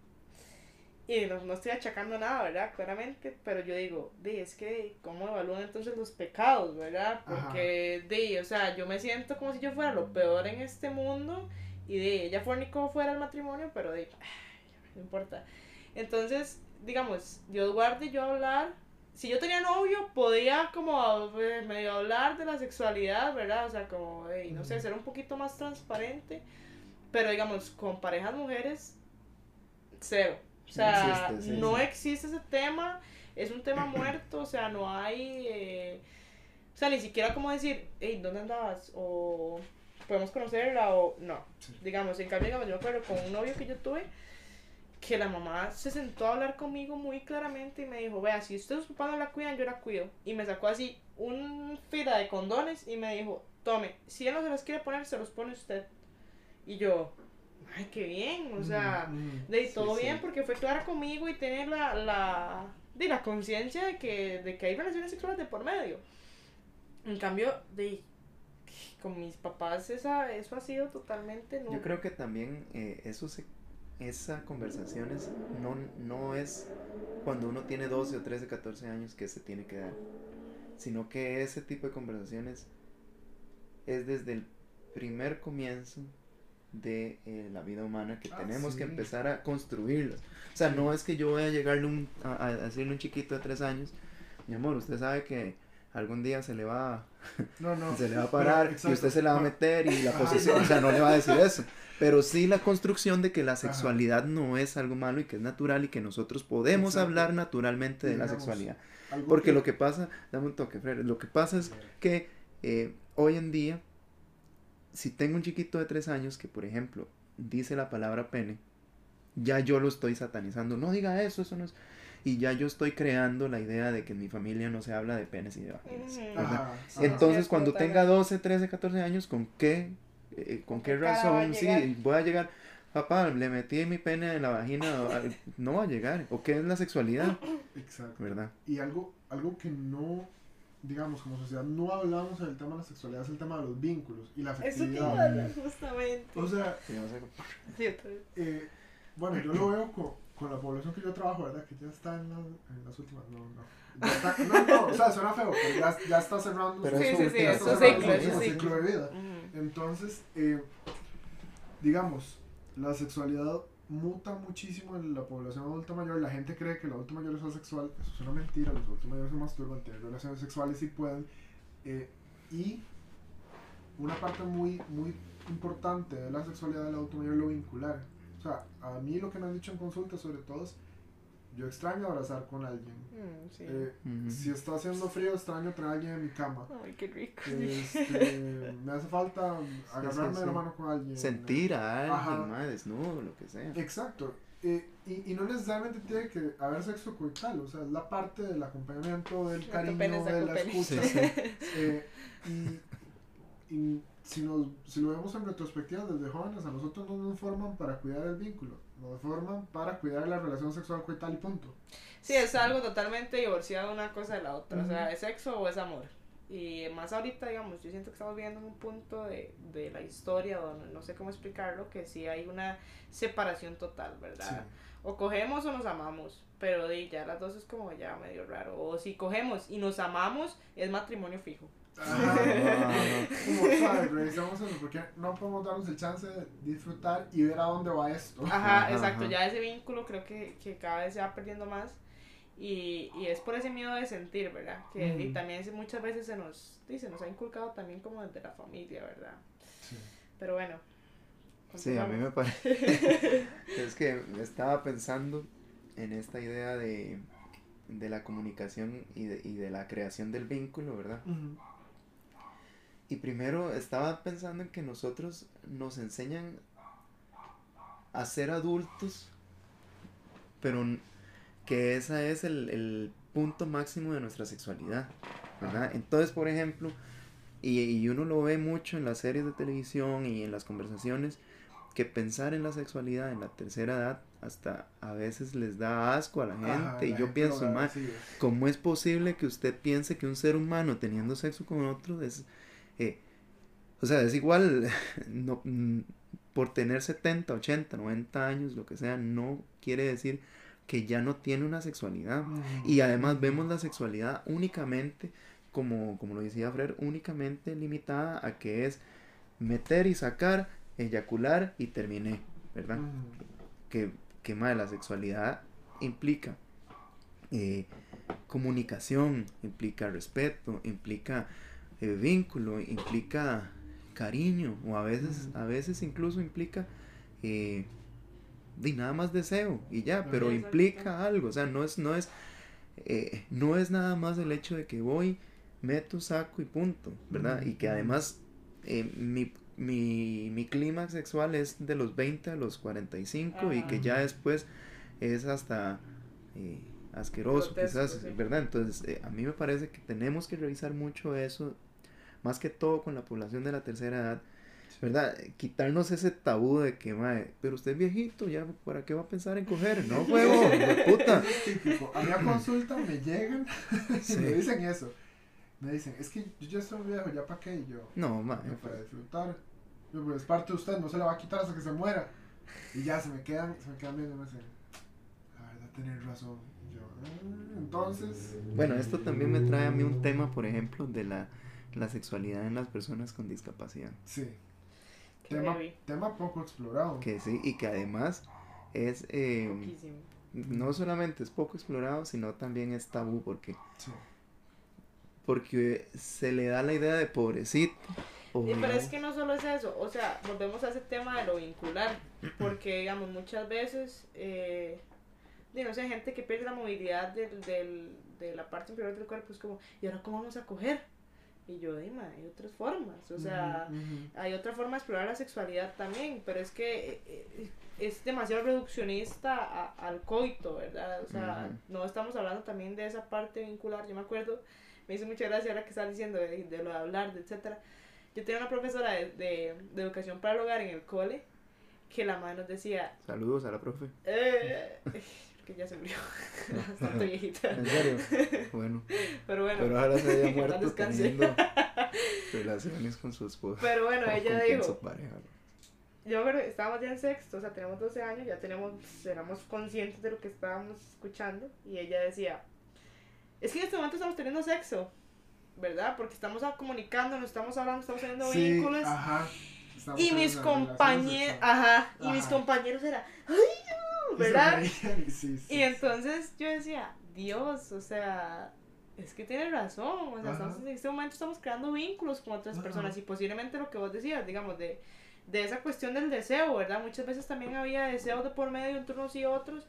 Y no, no estoy achacando nada, ¿verdad? Claramente, pero yo digo, di, es que, ¿cómo evalúan entonces los pecados, ¿verdad? Ajá. Porque, di, o sea, yo me siento como si yo fuera lo peor en este mundo. Y di, ella fornicó fuera del matrimonio, pero di, no importa. Entonces, digamos, Dios guarde yo hablar. Si yo tenía novio, podía como eh, medio hablar de la sexualidad, ¿verdad? O sea, como, ey, no sé, ser un poquito más transparente. Pero digamos, con parejas mujeres, cero. O sea, existe, sí, no sí. existe ese tema, es un tema muerto, o sea, no hay... eh, o sea, ni siquiera como decir, hey, ¿dónde andabas? O podemos conocerla o no. Sí. Digamos, en cambio, digamos, yo me acuerdo con un novio que yo tuve, que la mamá se sentó a hablar conmigo muy claramente y me dijo, vea, si ustedes papás no la cuidan, yo la cuido. Y me sacó así un fila de condones y me dijo, tome, si él no se los quiere poner, se los pone usted. Y yo, ay, qué bien, o sea, Ujú, ujú. de todo sí. bien porque fue clara conmigo y tener la, la, de la conciencia de que, de que hay relaciones sexuales de por medio. En cambio, de con mis papás esa, eso ha sido totalmente nulo. Yo creo que también eh, eso se, esa conversaciones no, no es cuando uno tiene 12 o 13, 14 años que se tiene que dar, sino que ese tipo de conversaciones es desde el primer comienzo de eh, la vida humana que Ah, tenemos que sí. empezar a construirlas. O sea, no es que yo voy a llegarle un, a, a decirle un chiquito de 3 años, mi amor, usted sabe que algún día se le va a No, no. se le va a parar y usted se la va a meter y la Ajá. posición, o sea, no le va a decir eso. Pero sí la construcción de que la sexualidad no es algo malo y que es natural y que nosotros podemos Exacto. hablar naturalmente de la Digamos, sexualidad. Porque lo que pasa, dame un toque, Fred, lo que pasa es Sí. que eh, hoy en día, si tengo un chiquito de tres años que, por ejemplo, dice la palabra pene, ya yo lo estoy satanizando. No diga eso, eso no es... Y ya yo estoy creando la idea de que en mi familia no se habla de penes y de vaginas. Entonces, cuando tenga 12, 13, 14 años, ¿con qué, eh, con qué qué va a razón? Sí, voy a llegar, papá, le metí mi pene en la vagina, no va a llegar. ¿O qué es la sexualidad? Exacto. ¿Verdad? Y algo, algo que no, digamos, como sociedad no hablamos en el tema de la sexualidad es el tema de los vínculos y la Eso que afectividad. a hablar justamente. O sea, eh, bueno, yo lo veo con, con la población que yo trabajo, ¿verdad? Que ya está en, la- en las últimas. No, no. Ya está- no, no, o sea, suena feo, pero ya, ya está cerrando Pero su, Sí, sí, sí, está ciclo, cerrando su ciclo ciclo. de vida. Entonces, eh, digamos, la sexualidad muta muchísimo en la población adulta mayor. La gente cree que el adulto mayor es asexual. Eso es una mentira. Los adultos mayores se masturban, tienen relaciones sexuales si pueden. Eh, y una parte muy, muy importante de la sexualidad del adulto mayor es lo vincular. O sea, a mí lo que me han dicho en consulta sobre todo es, yo extraño abrazar con alguien. Mm, sí. Eh, si está haciendo frío, extraño tener a alguien en mi cama. Ay, qué rico. Este, me hace falta agarrarme sí, de la mano con alguien. Sentir a alguien más desnudo, lo que sea. Exacto. Eh, y, y no necesariamente tiene que haber sexo coital, o sea, es la parte del acompañamiento, del cariño, de la escucha. Sí, sí. Eh, y y si, nos, si lo vemos en retrospectiva desde jóvenes, a nosotros no nos forman para cuidar el vínculo, nos forman para cuidar la relación sexual coital y punto. Sí, es algo totalmente divorciado una cosa de la otra. O sea, es sexo o es amor. Y más ahorita, digamos, yo siento que estamos viendo un punto de, de la historia donde no sé cómo explicarlo, que sí hay una separación total, ¿verdad? O cogemos o nos amamos, pero de ya las dos es como ya medio raro. O si cogemos y nos amamos, es matrimonio fijo. Ajá. Ah, Como, suave, revisamos eso, porque no podemos darnos el chance de disfrutar y ver a dónde va esto. Ajá, Ajá, exacto. ajá. Ya ese vínculo creo que, que cada vez se va perdiendo más. Y, y es por ese miedo de sentir, ¿verdad? Que y también muchas veces se nos, sí, se nos ha inculcado también como desde la familia, ¿verdad? Sí. Pero bueno. Sí, a mí me parece. es que estaba pensando en esta idea de, de la comunicación y de, y de la creación del vínculo, ¿verdad? Y primero estaba pensando en que nosotros nos enseñan a ser adultos, pero que ese es el, el punto máximo de nuestra sexualidad, ¿verdad? Entonces, por ejemplo, y, y uno lo ve mucho en las series de televisión y en las conversaciones, que pensar en la sexualidad en la tercera edad hasta a veces les da asco a la gente. Ajá, y yo gente pienso, lo "Ma, sí, ¿Cómo es posible que usted piense que un ser humano teniendo sexo con otro es... eh, o sea, es igual, no, mm, por tener 70, 80, 90 años, lo que sea, no quiere decir que ya no tiene una sexualidad. Ujú. Y además vemos la sexualidad únicamente, como, como lo decía Fred, únicamente limitada a que es meter y sacar, eyacular y terminé, ¿verdad? Ujú. que, que mae, la sexualidad implica eh, comunicación, implica respeto, implica eh, vínculo, implica cariño, o a veces, a veces incluso implica eh, de nada más deseo y ya, pero implica algo, o sea, no es, no es, eh, no es nada más el hecho de que voy, meto, saco y punto, ¿verdad? Y que además eh, mi, mi, mi clímax sexual es de los 20 a los 45 y Ajá. que ya después es hasta eh, asqueroso Grotesco, quizás, sí. ¿verdad? Entonces eh, a mí me parece que tenemos que revisar mucho eso, más que todo con la población de la tercera edad, ¿verdad? Quitarnos ese tabú de que, mae, pero usted es viejito, ya, ¿para qué va a pensar en coger? No, huevo, de puta. Típico. A mí a consulta me llegan y Sí. me dicen eso. Me dicen, es que yo ya estoy viejo, ¿ya para qué? Y yo, No, mae, "No, para disfrutar. Yo, pues es parte de usted, no se la va a quitar hasta que se muera. Y ya se me quedan, se me quedan viendo y me dicen, la verdad tenés razón. Y yo, "Ah, entonces, Bueno, esto también me trae a mí un tema, por ejemplo, de la, la sexualidad en las personas con discapacidad. sí. Tema, tema poco explorado. Que sí, y que además es, eh, Poquísimo. no solamente es poco explorado, sino también es tabú, porque, Sí. porque se le da la idea de pobrecito. Sí, pero es que no solo es eso, o sea, volvemos a ese tema de lo vincular, porque digamos, muchas veces, eh, no sé, gente que pierde la movilidad del, del, de la parte inferior del cuerpo, es como, ¿y ahora cómo vamos a coger? Y yo, dime, hay otras formas, o sea, hay otra forma de explorar la sexualidad también, pero es que eh, eh, es demasiado reduccionista a- al coito, ¿verdad? O sea, no estamos hablando también de esa parte vincular. Yo me acuerdo, me hizo mucha gracia ahora que estás diciendo de, de lo de hablar, de etcétera. Yo tenía una profesora de, de, de educación para el hogar en el cole que la madre nos decía, Saludos a la profe. eh, que ya se murió, bastante viejita. ¿En serio? Bueno, Pero bueno, pero ahora se paz muerto teniendo relaciones con su esposa. pero bueno, ella dijo, yo creo que estábamos ya en sexto, o sea, tenemos 12 años, ya tenemos, éramos conscientes de lo que estábamos escuchando, y ella decía, es que en este momento estamos teniendo sexo, ¿verdad? Porque estamos comunicando, estamos hablando, estamos teniendo Sí, vínculos, ajá. Estamos y mis compañeros, ajá, y mis compañeros eran, ¡ay, Y ¿verdad? y sí, sí, Y entonces yo decía, Dios, o sea, es que tiene razón, o sea, estamos, en este momento estamos creando vínculos con otras Ajá. personas y posiblemente lo que vos decías, digamos, de, de esa cuestión del deseo, ¿verdad? Muchas veces también había deseos de por medio entre unos y otros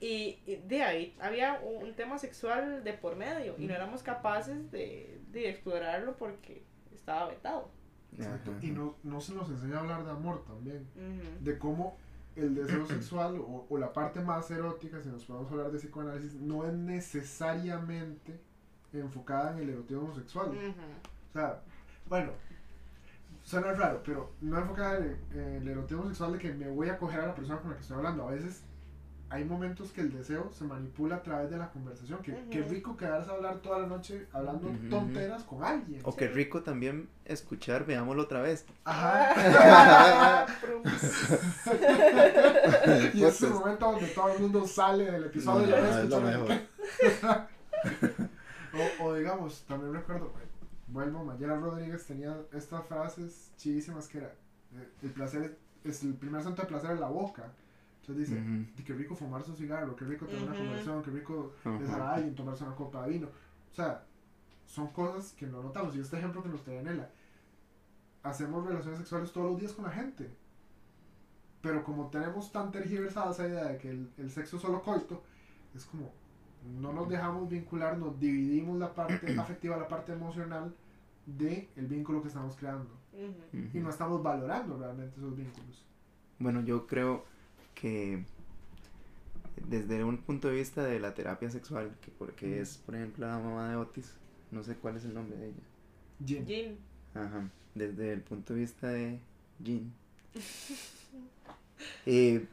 y, y de ahí había un, tema sexual de por medio y no éramos capaces de, de explorarlo porque estaba vetado. Exacto. Ajá, Y no, no se nos enseña a hablar de amor también. De cómo el deseo sexual o, o la parte más erótica, si nos podemos hablar de psicoanálisis, no es necesariamente enfocada en el erotismo sexual. O sea, bueno, suena raro, pero no enfocada en el, en el erotismo sexual de que me voy a coger a la persona con la que estoy hablando. A veces hay momentos que el deseo se manipula a través de la conversación. Que. Qué rico quedarse a hablar toda la noche hablando tonteras con alguien. O qué Sí. rico también escuchar, veámoslo otra vez. Ajá. Prums. y es el momento donde todo el mundo sale del episodio. ya No, es lo escuchan- mejor. O, o digamos, también recuerdo, vuelvo, Mayera Rodríguez tenía estas frases chidísimas que era, eh, el placer es, es el primer santo de placer en la boca. Entonces dice, Ujú. "Di, qué rico fumarse un cigarro, qué rico tener una conversación, qué rico besar a alguien, tomarse una copa de vino. O sea, son cosas que no notamos. Y este ejemplo que nos trae Nela, hacemos relaciones sexuales todos los días con la gente. Pero como tenemos tan tergiversada esa idea de que el, el sexo es solo coito, es como no nos dejamos vincular, nos dividimos la parte afectiva, la parte emocional de el vínculo que estamos creando. Ujú. Y no estamos valorando realmente esos vínculos. Bueno, yo creo que desde un punto de vista de la terapia sexual, que porque es, por ejemplo, la mamá de Otis, no sé cuál es el nombre de ella. Jin. Ajá, desde el punto de vista de Jean. Eh,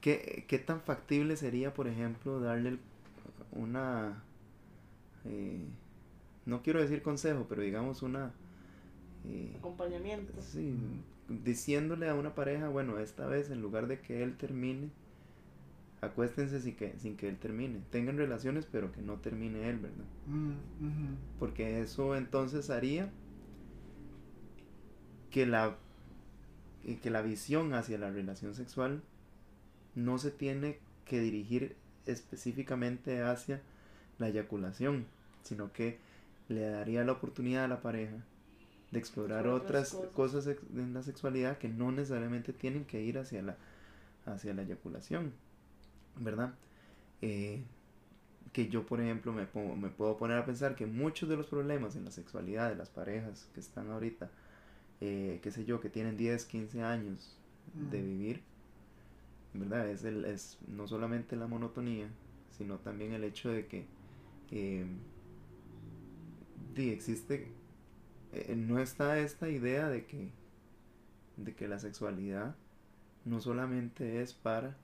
¿qué, qué tan factible sería, por ejemplo, darle una, eh, no quiero decir consejo, pero digamos una, eh, Acompañamiento. sí, diciéndole a una pareja, bueno, esta vez en lugar de que él termine, acuéstense sin que, sin que él termine. Tengan relaciones, pero que no termine él, ¿verdad? Mm. Porque eso entonces haría que la, que la visión hacia la relación sexual no se tiene que dirigir específicamente hacia la eyaculación, sino que le daría la oportunidad a la pareja de explorar otras otras cosas. en la sexualidad que no necesariamente tienen que ir hacia la, hacia la eyaculación, ¿verdad? Eh, que yo, por ejemplo, me, pongo- me puedo poner a pensar que muchos de los problemas en la sexualidad de las parejas que están ahorita, eh, qué sé yo, que tienen 10, 15 años de vivir, ¿verdad? Es, el, es no solamente la monotonía, sino también el hecho de que eh, existe, eh, no está esta idea de que, de que la sexualidad no solamente es para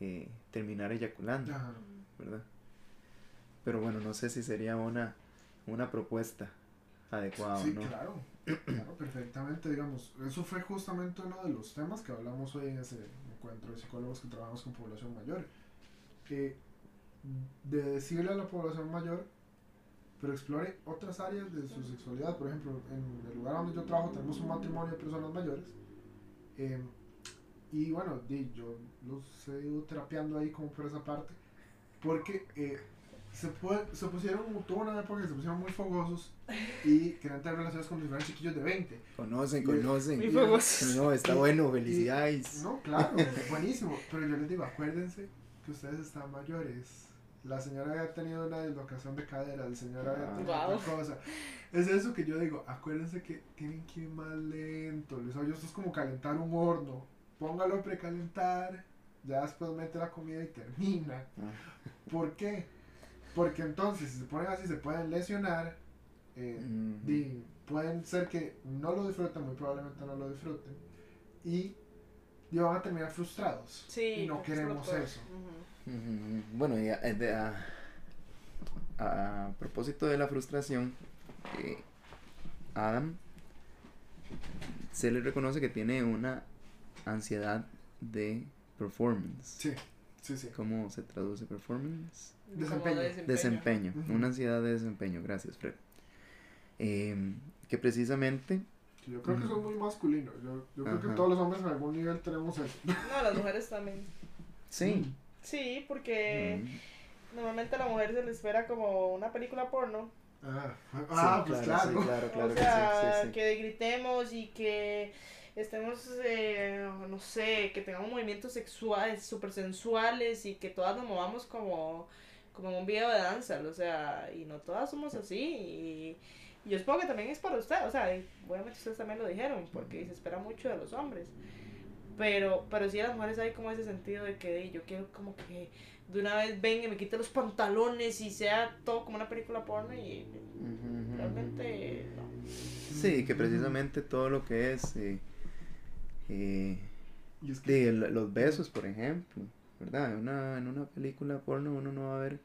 eh, terminar eyaculando, Ajá. ¿verdad? Pero bueno, no sé si sería una, una propuesta adecuada Sí, o no. claro, claro, perfectamente, digamos, eso fue justamente uno de los temas que hablamos hoy en ese encuentro de psicólogos que trabajamos con población mayor, que de decirle a la población mayor, pero explore otras áreas de su sexualidad, por ejemplo, en el lugar donde yo trabajo tenemos un matrimonio de personas mayores, eh, y bueno, yo los he ido terapiando ahí como por esa parte, porque eh, se, fue- se pusieron, tuvo una época que se pusieron muy fogosos y querían tener relaciones con mis fueran chiquillos de 20. Conocen, Y- conocen. Muy famosos. No, está Y- bueno, y- felicidades. No, claro, buenísimo. Pero yo les digo, acuérdense que ustedes están mayores. La señora había tenido una dislocación de cadera, el señor había Ah. tenido Wow. otra cosa. Es eso que yo digo, acuérdense que tienen que ir más lento. Les oye, esto es como calentar un horno. Póngalo a precalentar, ya después mete la comida y termina. Ah, ¿Por qué? Porque entonces, si se ponen así, se pueden lesionar. eh, pueden ser que no lo disfruten, muy probablemente no lo disfruten. Y, y van a terminar frustrados. Sí. Y no queremos eso. Ujú. Bueno, y a, eh, de- a- a- a propósito de la frustración, eh, Adam se le reconoce que tiene una ansiedad de performance. Sí, sí, sí. ¿Cómo se traduce performance? Desempeño. de Desempeño, Ujú. una ansiedad de desempeño, gracias Fred. Em, que precisamente, Yo creo que eso es muy masculino. Yo, yo creo que todos los hombres en algún nivel tenemos eso. No, las mujeres también. sí, Sí, porque mm, normalmente a la mujer se le espera como una película porno. Ah, ah, sí, pues claro. claro, claro o que sea, sí, sí, sí. que gritemos y que estemos, eh, no sé, que tengamos movimientos sexuales, súper sensuales y que todas nos movamos como, como en un video de danza, o sea, y no todas somos así. Y, y yo supongo que también es para usted, o sea, obviamente ustedes también lo dijeron, porque se espera mucho de los hombres. Pero, pero sí a las mujeres hay como ese sentido de que yo quiero como que de una vez venga y me quite los pantalones y sea todo como una película porno y realmente no. Sí, que precisamente todo lo que es, eh, eh, de, los besos, por ejemplo, ¿verdad? En una, en una película porno uno no va a ver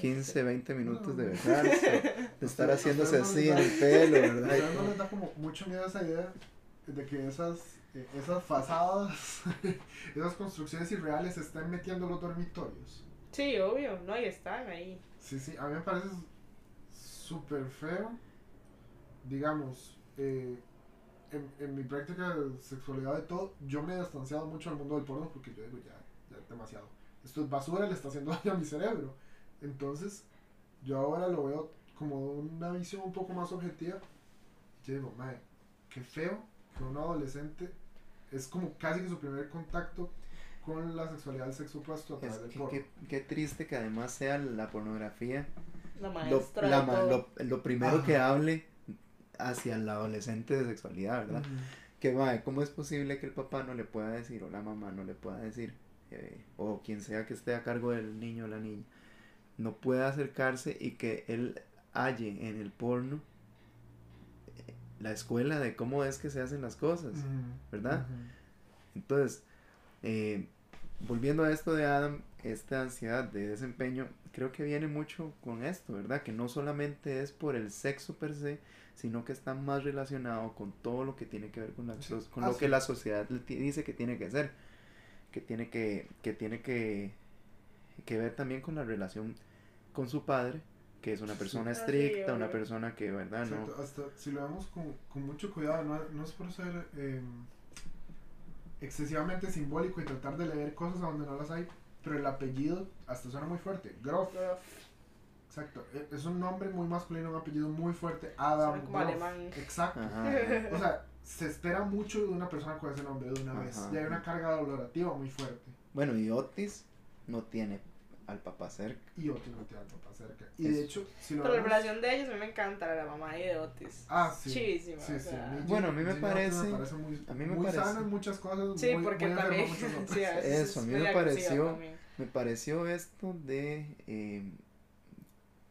15, 20 minutos de besarse, de estar haciéndose así en el pelo, ¿verdad? A no les da como mucho miedo esa idea de que esas, esas fazadas, esas construcciones irreales se estén metiendo en los dormitorios. Sí, obvio, no, y están ahí. Sí, sí, a mí me parece súper feo, digamos, eh, en, en, mi práctica de sexualidad de todo, yo me he distanciado mucho del mundo del porno porque yo digo, ya, ya es demasiado. Esto es basura, le está haciendo daño a mi cerebro. Entonces, yo ahora lo veo como una visión un poco más objetiva. Y yo digo, madre, qué feo que un adolescente es como casi que su primer contacto con la sexualidad del sexo opuesto a través del porno. Qué, triste que además sea la pornografía la maestra lo, lo, primero que hable hacia el adolescente de sexualidad, ¿verdad? Que va, ¿cómo es posible que el papá no le pueda decir o la mamá no le pueda decir, eh, o quien sea que esté a cargo del niño o la niña, no pueda acercarse y que él halle en el porno la escuela de cómo es que se hacen las cosas, ¿verdad? Entonces, eh, volviendo a esto de Adam, esta ansiedad de desempeño, creo que viene mucho con esto, ¿verdad? Que no solamente es por el sexo per se, sino que está más relacionado con todo lo que tiene que ver con, la, con lo que la sociedad dice que tiene que ser, que tiene que, que tiene que, que ver también con la relación con su padre, que es una persona estricta, una persona que, ¿verdad? no... Hasta si lo vemos con, con mucho cuidado, no, no es por ser eh, excesivamente simbólico y tratar de leer cosas a donde no las hay, pero el apellido hasta suena muy fuerte. Groff. Exacto. E, es un nombre muy masculino, un apellido muy fuerte. Adam. Como alemán. Exacto. O sea, se espera mucho de una persona con ese nombre de una vez. Y hay una carga dolorativa muy fuerte. Bueno, y Otis no tiene al papá cerca. Y Otis no tiene al papá cerca. Y de hecho, si lo Pero la relación de ellos a mí me encanta, la de la mamá y de Otis. Ah, sí. Chísima. Sí, sí. Bueno, a mí me parece. Me parece muy, a mí me muy parece. sana en muchas cosas. Sí, porque también. sí, Eso, a mí me pareció. Me pareció esto de. Eh,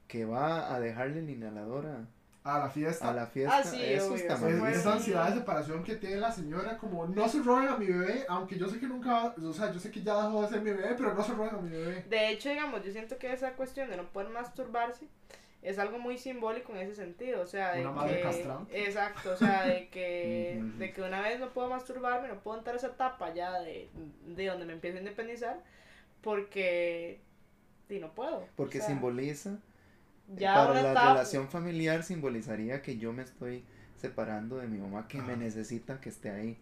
que va a dejarle el inhalador a a la fiesta. A la fiesta. Ah, sí, eso está Esa ansiedad de separación que tiene la señora, como no se roben a mi bebé, aunque yo sé que nunca, o sea, yo sé que ya dejó de ser mi bebé, pero no se roben a mi bebé. De hecho, digamos, yo siento que esa cuestión de no poder masturbarse es algo muy simbólico en ese sentido, o sea, de una que castrante. exacto, o sea, de que de que una vez no puedo masturbarme, no puedo entrar a esa etapa ya de, de donde me empiezo a independizar porque y no puedo. Porque simboliza para la relación familiar simbolizaría que yo me estoy separando de mi mamá que me necesita que esté ahí,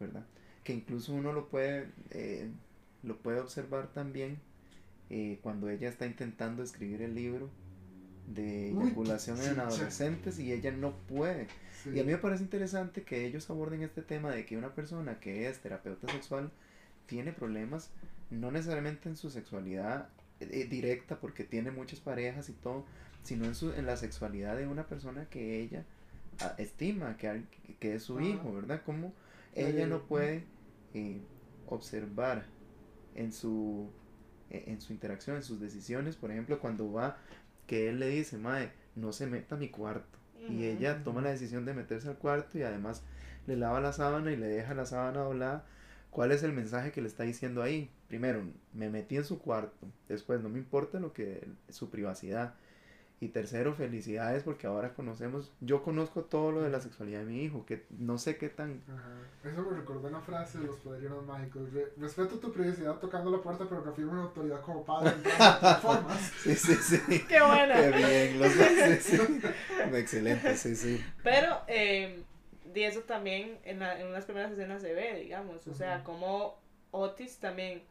¿verdad? Que incluso uno lo puede, eh, lo puede observar también eh, cuando ella está intentando escribir el libro de eyaculación en adolescentes y ella no puede. Y a mí me parece interesante que ellos aborden este tema de que una persona que es terapeuta sexual tiene problemas, no necesariamente en su sexualidad eh, directa, porque tiene muchas parejas y todo, sino en, su, en la sexualidad de una persona que ella ah, estima, que, que es su hijo, ¿verdad? Como ella no puede eh, observar en su, e, en su interacción, en sus decisiones, por ejemplo, cuando va, que él le dice, Mae, no se meta a mi cuarto. Y ella toma la decisión de meterse al cuarto y además le lava la sábana y le deja la sábana doblada. ¿Cuál es el mensaje que le está diciendo ahí? Primero, me metí en su cuarto. Después, no me importa lo que su privacidad. Y tercero, felicidades porque ahora conocemos, yo conozco todo lo de la sexualidad de mi hijo, que no sé qué tan... Ajá. Eso me recordó una frase de los poderes mágicos. respeto tu privacidad tocando la puerta, pero reafirmo mi autoridad como padre en todas formas. Sí, sí, sí. Qué buena. Qué bien. Los... sí, sí. Excelente, sí, sí. Pero, eh, y eso también en, la, en unas primeras escenas se ve, digamos. O sea, como Otis también,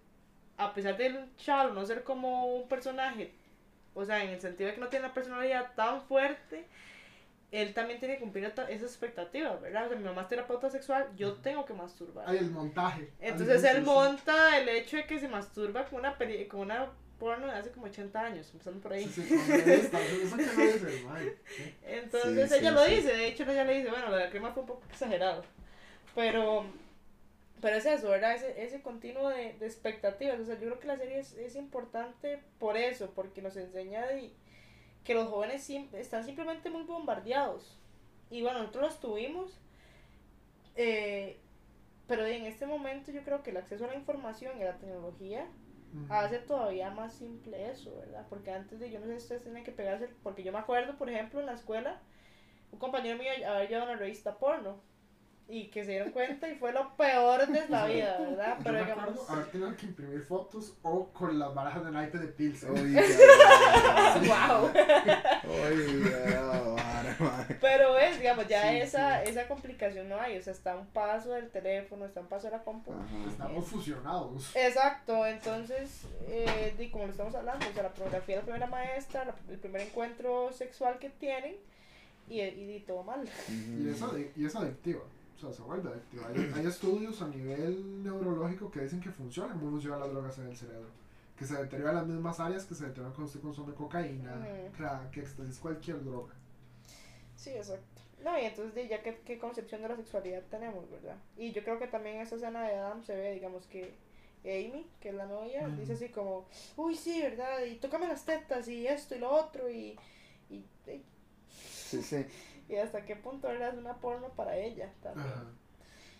a pesar del chalo no ser como un personaje o sea, en el sentido de que no tiene una personalidad tan fuerte, él también tiene que cumplir esas expectativas, ¿verdad? O sea, mi mamá es terapeuta sexual, yo tengo que masturbar. Ay, el montaje. Entonces él monta el hecho de que se masturba con una, peli con una porno de hace como 80 años, empezando por ahí. Sí, sí, esta, eso que no dice, Entonces ella lo dice, de hecho ella le dice, bueno, lo de crema fue un poco exagerado. Pero pero es eso, ¿verdad? Ese, ese continuo de, de expectativas. O sea, yo creo que la serie es, es importante por eso, porque nos enseña de, que los jóvenes sim- están simplemente muy bombardeados. Y bueno, nosotros los tuvimos, eh, pero en este momento yo creo que el acceso a la información y a la tecnología hace todavía más simple eso, ¿verdad? Porque antes de yo no sé si ustedes tienen que pegarse, porque yo me acuerdo, por ejemplo, en la escuela, un compañero mío haber llevado una revista porno y que se dieron cuenta y fue lo peor de la vida, ¿verdad? Yo Pero me digamos, acuerdo haber tenido que imprimir fotos o con las barajas de naipe de Pilsen. Oiga, wow. oiga. Pero es, digamos, ya Sí, esa, sí. esa complicación no hay, o sea, está un paso del teléfono, está un paso de la compu. Ajá. Estamos fusionados. Exacto, entonces, eh, y como lo estamos hablando, o sea, la pornografía es la primera maestra, la- el primer encuentro sexual que tienen, y, y, y todo mal. Y es, adic- y es adictiva. O sea, se vuelve adictiva. Hay, hay estudios a nivel neurológico que dicen que funciona cómo funcionan las drogas en el cerebro. Que se deterioran las mismas áreas que se deterioran cuando usted consume cocaína, Ujú. crack, éxtasis, cualquier droga. Sí, exacto. No, y entonces de ya qué, qué concepción de la sexualidad tenemos, ¿verdad? Y yo creo que también en esa escena de Adam se ve, digamos, que Amy, que es la novia, dice así como, uy, sí, ¿verdad? Y tócame las tetas y esto y lo otro y... y, y, Sí, sí. Y hasta qué punto era una porno para ella también. Ajá.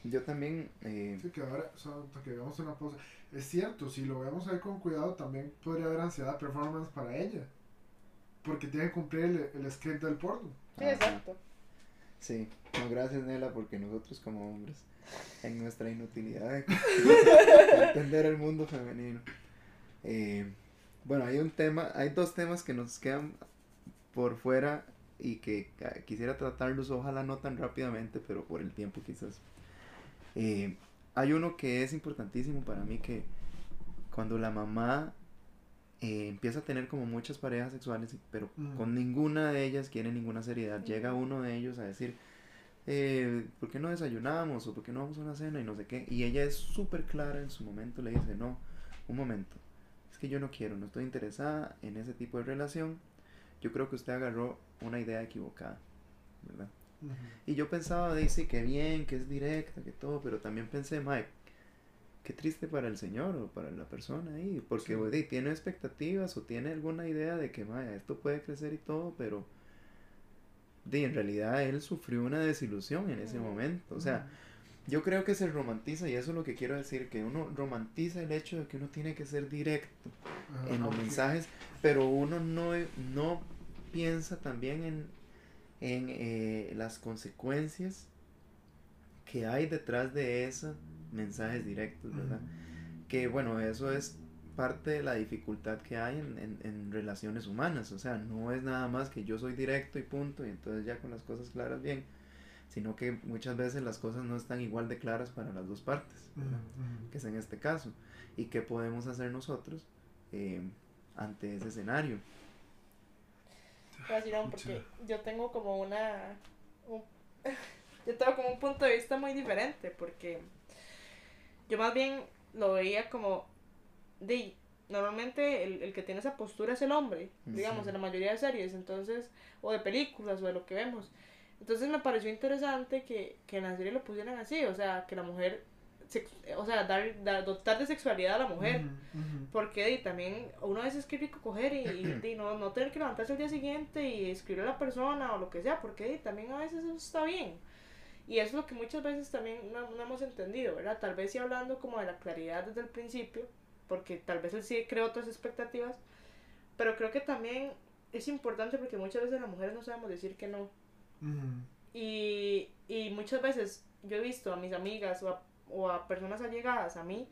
Yo también, eh, Sí, que ahora, o sea, hasta que veamos una pausa. Es cierto, si lo vemos ahí con cuidado, también podría haber ansiedad performance para ella. Porque tiene que cumplir el, el script del porno. Sí, exacto. sí. No, gracias, Nela, porque nosotros como hombres, en nuestra inutilidad de de entender el mundo femenino. eh, bueno, hay un tema, hay dos temas que nos quedan por fuera y que quisiera tratarlos, ojalá no tan rápidamente, pero por el tiempo quizás. Eh, hay uno que es importantísimo para mí que cuando la mamá eh, empieza a tener como muchas parejas sexuales, pero Ujú. con ninguna de ellas quiere ninguna seriedad, llega uno de ellos a decir, eh, ¿por qué no desayunamos? o ¿por qué no vamos a una cena? y no sé qué, y ella es súper clara en su momento, le dice, no, un momento, es que yo no quiero, no estoy interesada en ese tipo de relación, yo creo que usted agarró una idea equivocada, ¿verdad? Y yo pensaba, dice, que bien, que es directa, que todo, pero también pensé, Mike, qué triste para el señor o para la persona ahí, porque Sí. tiene expectativas o tiene alguna idea de que, Mike, esto puede crecer y todo, pero di, en realidad él sufrió una desilusión en ese momento, o sea, yo creo que se romantiza, y eso es lo que quiero decir, que uno romantiza el hecho de que uno tiene que ser directo Ajá, en los mensajes, pero uno no, no piensa también en, en eh, las consecuencias que hay detrás de esos mensajes directos, ¿verdad? Que bueno, eso es parte de la dificultad que hay en, en, en relaciones humanas, o sea, no es nada más que yo soy directo y punto, y entonces ya con las cosas claras bien, sino que muchas veces las cosas no están igual de claras para las dos partes, que es en este caso, y qué podemos hacer nosotros eh, ante ese escenario. Decir, no, porque yo tengo como una. un- yo tengo como un punto de vista muy diferente, porque yo más bien lo veía como. De, normalmente el, el que tiene esa postura es el hombre, digamos, Sí. en la mayoría de series, entonces, o de películas, o de lo que vemos. Entonces me pareció interesante que, que en la serie lo pusieran así, o sea, que la mujer. o sea, dar, dar- dotar de sexualidad a la mujer. Ujú, ujú. Porque di, también uno a veces que rico coger y, y, di, no, no tener que levantarse el día siguiente y escribir a la persona o lo que sea, porque di, también a veces eso está bien. Y es lo que muchas veces también no, no hemos entendido, ¿verdad? Tal vez sí hablando como de la claridad desde el principio, porque tal vez él sí creó otras expectativas, pero creo que también es importante porque muchas veces las mujeres no sabemos decir que no. Y, y muchas veces yo he visto a mis amigas o a, o a personas allegadas a mí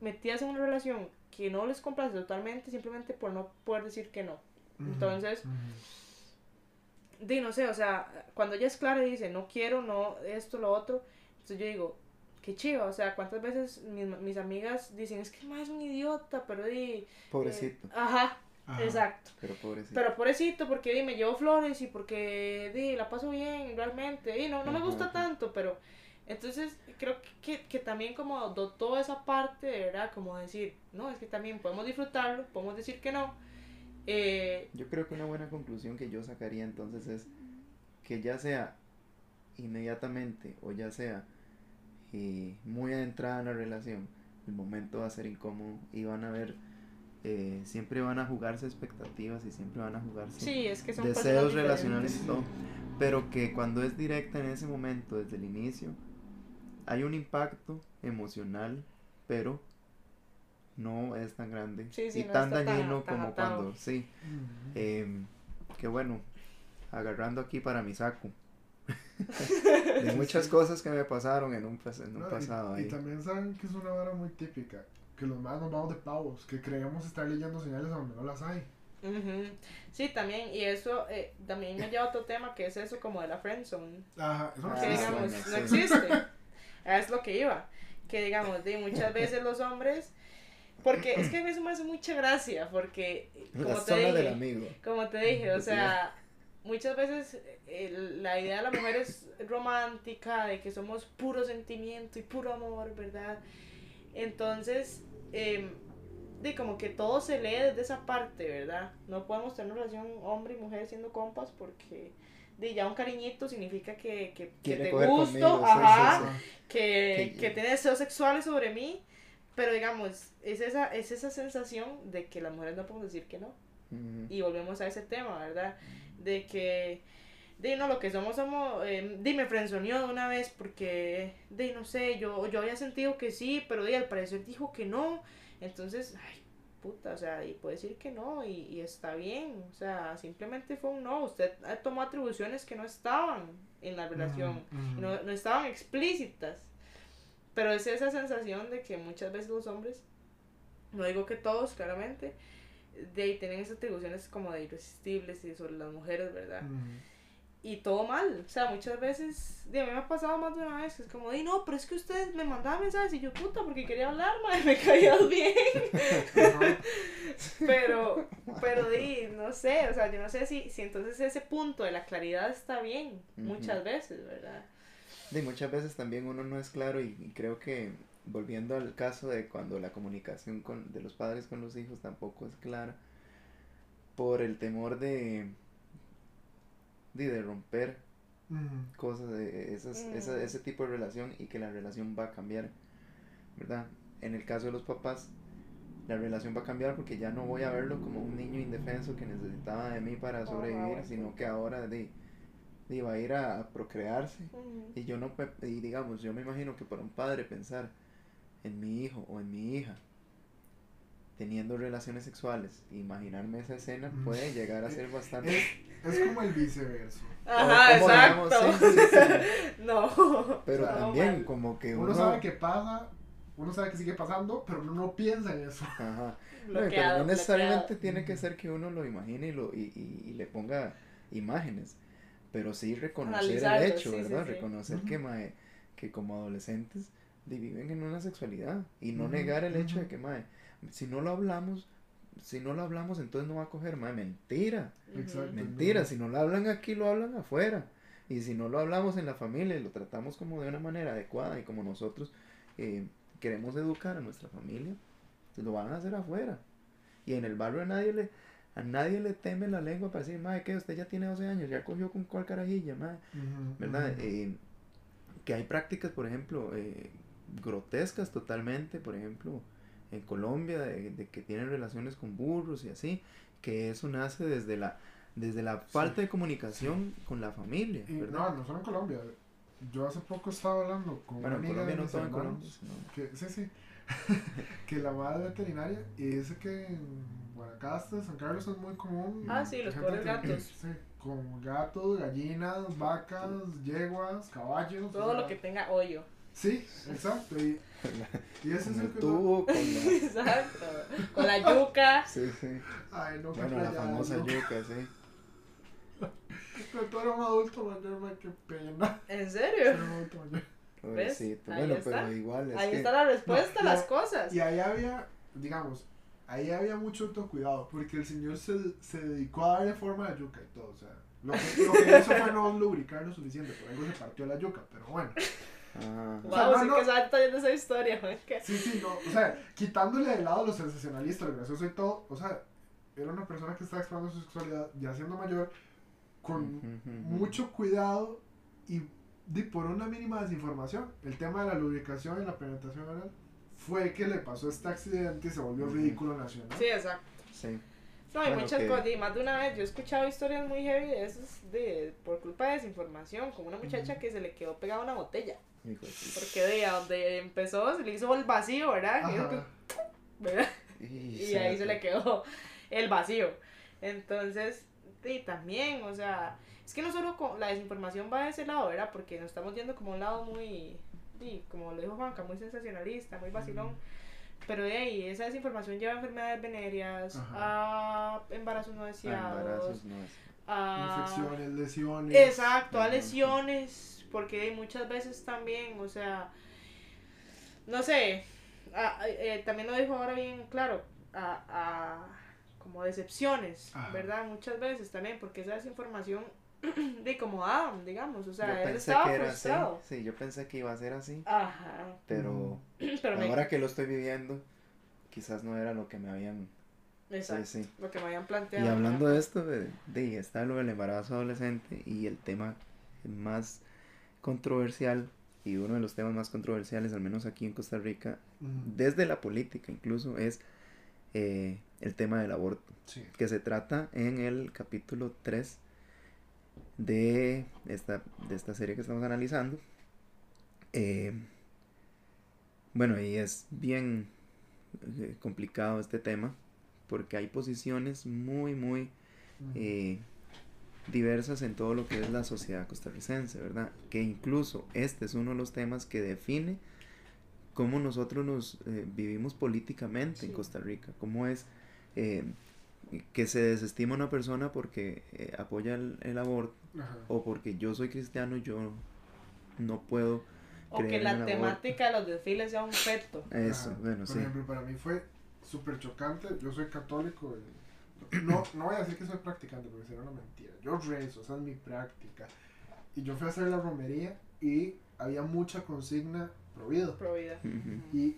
metidas en una relación que no les complace totalmente simplemente por no poder decir que no. Entonces. Di, no sé, o sea, cuando ella es clara y dice, no quiero, no, esto, lo otro, entonces yo digo, qué chiva, o sea, cuántas veces mis, mis amigas dicen, es que mae es un idiota, pero di... Pobrecito, eh, ajá, Ajá. exacto. pero pobrecito. Pero pobrecito, porque di, me llevo flores y porque di, la paso bien realmente. Y no, no me gusta ajá. tanto, pero entonces creo que, que también como dotó esa parte, ¿verdad? Como decir, no, es que también podemos disfrutarlo, podemos decir que no. Eh, Yo creo que una buena conclusión que yo sacaría entonces es que ya sea inmediatamente o ya sea y muy adentrada en la relación, el momento va a ser incómodo y van a ver, eh, siempre van a jugarse expectativas y siempre van a jugarse Sí, es que son deseos relacionales y todo, pero que cuando es directa en ese momento, desde el inicio, hay un impacto emocional, pero no es tan grande Sí, sí, y no tan dañino tan como cuando, sí. Em, que bueno, agarrando aquí para mi saco. de muchas cosas que me pasaron en un, pas- en un No, y- pasado y, ahí. también saben que es una vara muy típica. Que los más nos vamos de pavos. Que creemos estar leyendo señales donde no las hay. Ujú. Sí, también, y eso eh, también me lleva a otro tema que es eso como de la friendzone. Ajá, eso no que existe. digamos, no existe. Es lo que iba. Que digamos, de muchas veces los hombres, porque es que a eso me hace mucha gracia, porque como La te zona del dije, amigo. como te dije, o sea, muchas veces eh, la idea de la mujer es romántica, de que somos puro sentimiento y puro amor, ¿verdad? Entonces, em, de como que todo se lee desde esa parte, ¿verdad? No podemos tener una relación hombre y mujer siendo compas porque de ya un cariñito significa que, que, que te gusto, conmigo, sí, sí, ajá, que, Que- tiene deseos sexuales sobre mí, pero digamos, es esa, es esa sensación de que las mujeres no podemos decir que no. Y volvemos a ese tema, ¿verdad? De que, de no, lo que somos, somos, eh, dime, frenzoneó de una vez porque, de no sé, yo, yo había sentido que sí, pero de, al parecer dijo que no. Entonces, ay, puta, o sea, y puede decir que no y, y está bien, o sea, simplemente fue un no. Usted eh, tomó atribuciones que no estaban en la relación, no, no estaban explícitas. Pero es esa sensación de que muchas veces los hombres, no digo que todos, claramente, de ahí tienen esas atribuciones como de irresistibles y sobre las mujeres, ¿verdad? Y todo mal, o sea, muchas veces, de a mí me ha pasado más de una vez, que es como, di no, pero es que usted me mandaba mensajes y yo, puta, porque quería hablar, madre, me caías bien. Pero, pero di, no sé, o sea, yo no sé si, si entonces ese punto de la claridad está bien, muchas veces, ¿verdad? Y muchas veces también uno no es claro y, y creo que volviendo al caso de cuando la comunicación con, de los padres con los hijos tampoco es clara por el temor de de, de romper Ujú. cosas de esas, Mm. esa- ese tipo de relación y que la relación va a cambiar, ¿verdad? En el caso de los papás, la relación va a cambiar porque ya no voy a verlo como un niño indefenso que necesitaba de mí para sobrevivir, sino que ahora de, de va a ir a, a procrearse y yo no, y digamos, yo me imagino que para un padre pensar en mi hijo o en mi hija teniendo relaciones sexuales, imaginarme esa escena Mm. puede llegar a ser bastante... Es, es como el viceverso. Ajá, como digamos, exacto. sí, sí, no. Pero también mal. como que Uno uno... sabe que pasa, uno sabe que sigue pasando, pero uno no piensa en eso. Ajá. No, pero no necesariamente bloqueado. tiene que ser que uno lo imagine y, lo, y, y, y le ponga imágenes, pero sí reconocer el Analizarlo, hecho, sí, sí, ¿verdad? sí. Reconocer que, Ujú. mae, que como adolescentes viven en una sexualidad y no Ujú, negar el hecho de que, mae, si no lo hablamos, si no lo hablamos entonces no va a coger, mae, mentira. Exacto. mentira, si no lo hablan aquí, lo hablan afuera. Y si no lo hablamos en la familia y lo tratamos como de una manera adecuada y como nosotros eh, queremos educar a nuestra familia, pues lo van a hacer afuera. Y en el barrio a nadie le, a nadie le teme la lengua para decir, madre, que usted ya tiene 12 años, ya cogió con cuál carajilla, madre. ¿Verdad? Eh, que hay prácticas, por ejemplo, eh, grotescas totalmente, por ejemplo, en Colombia, de, de que tienen relaciones con burros y así, que eso nace desde la, desde la falta de comunicación con la familia, Y ¿verdad? no, no solo en Colombia. Yo hace poco estaba hablando con bueno, en una amiga Colombia de no mis en hermanos, Colombia, sino- que, sí, sí, que la madre veterinaria y dice que en Guanacaste, San Carlos es muy común. Ah, sí, los pobres que- gatos. Sí, con gatos, gallinas, vacas, yeguas, caballos. Todo o sea, lo que tenga hoyo. Sí, exacto. Y, y eso con es el que... tubo, con la... Exacto. Con la yuca. Sí, sí. Ay, no, Bueno, la famosa no. yuca, sí. Pero tú eres un adulto mayor, man, qué pena. ¿En Ser serio? un adulto mayor. Pobrecito. Ahí Bueno, está. pero igual es Ahí que... está la respuesta a No, las no. cosas. Y ahí había, digamos, ahí había mucho autocuidado, porque el señor se, se dedicó a darle forma a la yuca y todo, o sea, lo que, lo que hizo fue no lubricar lo suficiente, por algo se partió la yuca, pero bueno. Ah, O Wow, sea, no, sí no. que sabe todavía esa historia, man, Sí, sí, no, o sea, quitándole de lado lo sensacionalista, lo gracioso y todo, o sea, era una persona que estaba explorando su sexualidad, ya siendo mayor, con mucho cuidado y di por una mínima desinformación, el tema de la lubricación y la penetración anal fue que le pasó este accidente y se volvió ridículo nacional. Sí, exacto. Sí. No, hay Bueno, muchas que- cosas, y más de una vez yo he escuchado historias muy heavy de esos, de, por culpa de desinformación, como una muchacha Ujú. que se le quedó pegada a una botella. Porque de a donde empezó se le hizo el vacío, ¿verdad? Y, Ajá. ¿verdad? Y y ahí se le quedó el vacío. Entonces, y también, o sea, es que no solo con la desinformación va de ese lado, ¿verdad? Porque nos estamos yendo como a un lado muy, y como lo dijo Juanca, muy sensacionalista, muy vacilón. Pero de ahí, esa desinformación lleva a enfermedades venéreas, a embarazos no deseados, embarazos no es. a... Infecciones, lesiones. Exacto, a lesiones, porque muchas veces también, o sea, no sé, a- a- eh, también lo dijo ahora bien claro, a, a como decepciones, Ajá. ¿verdad? Muchas veces también, porque esa desinformación de como Adam, digamos, o sea, yo él pensé estaba que era así. frustrado. Sí, yo pensé que iba a ser así. Ajá, Pero pero me... ahora que lo estoy viviendo, quizás no era lo que me habían. Exacto, Sí, sí. lo que me habían Y planteado. hablando de esto, de, de está lo del embarazo adolescente y el tema más controversial y uno de los temas más controversiales, al menos aquí en Costa Rica, desde la política incluso, es eh, el tema del aborto, Sí. que se trata en el capítulo 3 de esta, de esta serie que estamos analizando. Eh, bueno, y es bien eh, complicado este tema, porque hay posiciones muy, muy eh, diversas en todo lo que es la sociedad costarricense, ¿verdad? Que incluso este es uno de los temas que define cómo nosotros nos eh, vivimos políticamente en. Costa Rica, cómo es eh, que se desestima una persona porque eh, apoya el, el aborto Ajá. o porque yo soy cristiano y yo no puedo o que creer en la el aborto. temática de los desfiles sea un feto. eso, Ajá. bueno, Por sí. ejemplo, para mí fue súper chocante. Yo soy católico. y- no, no voy a decir que soy practicante porque sería una mentira. Yo rezo, esa es mi práctica. Y yo fui a hacer la romería y había mucha consigna. Ujú. Y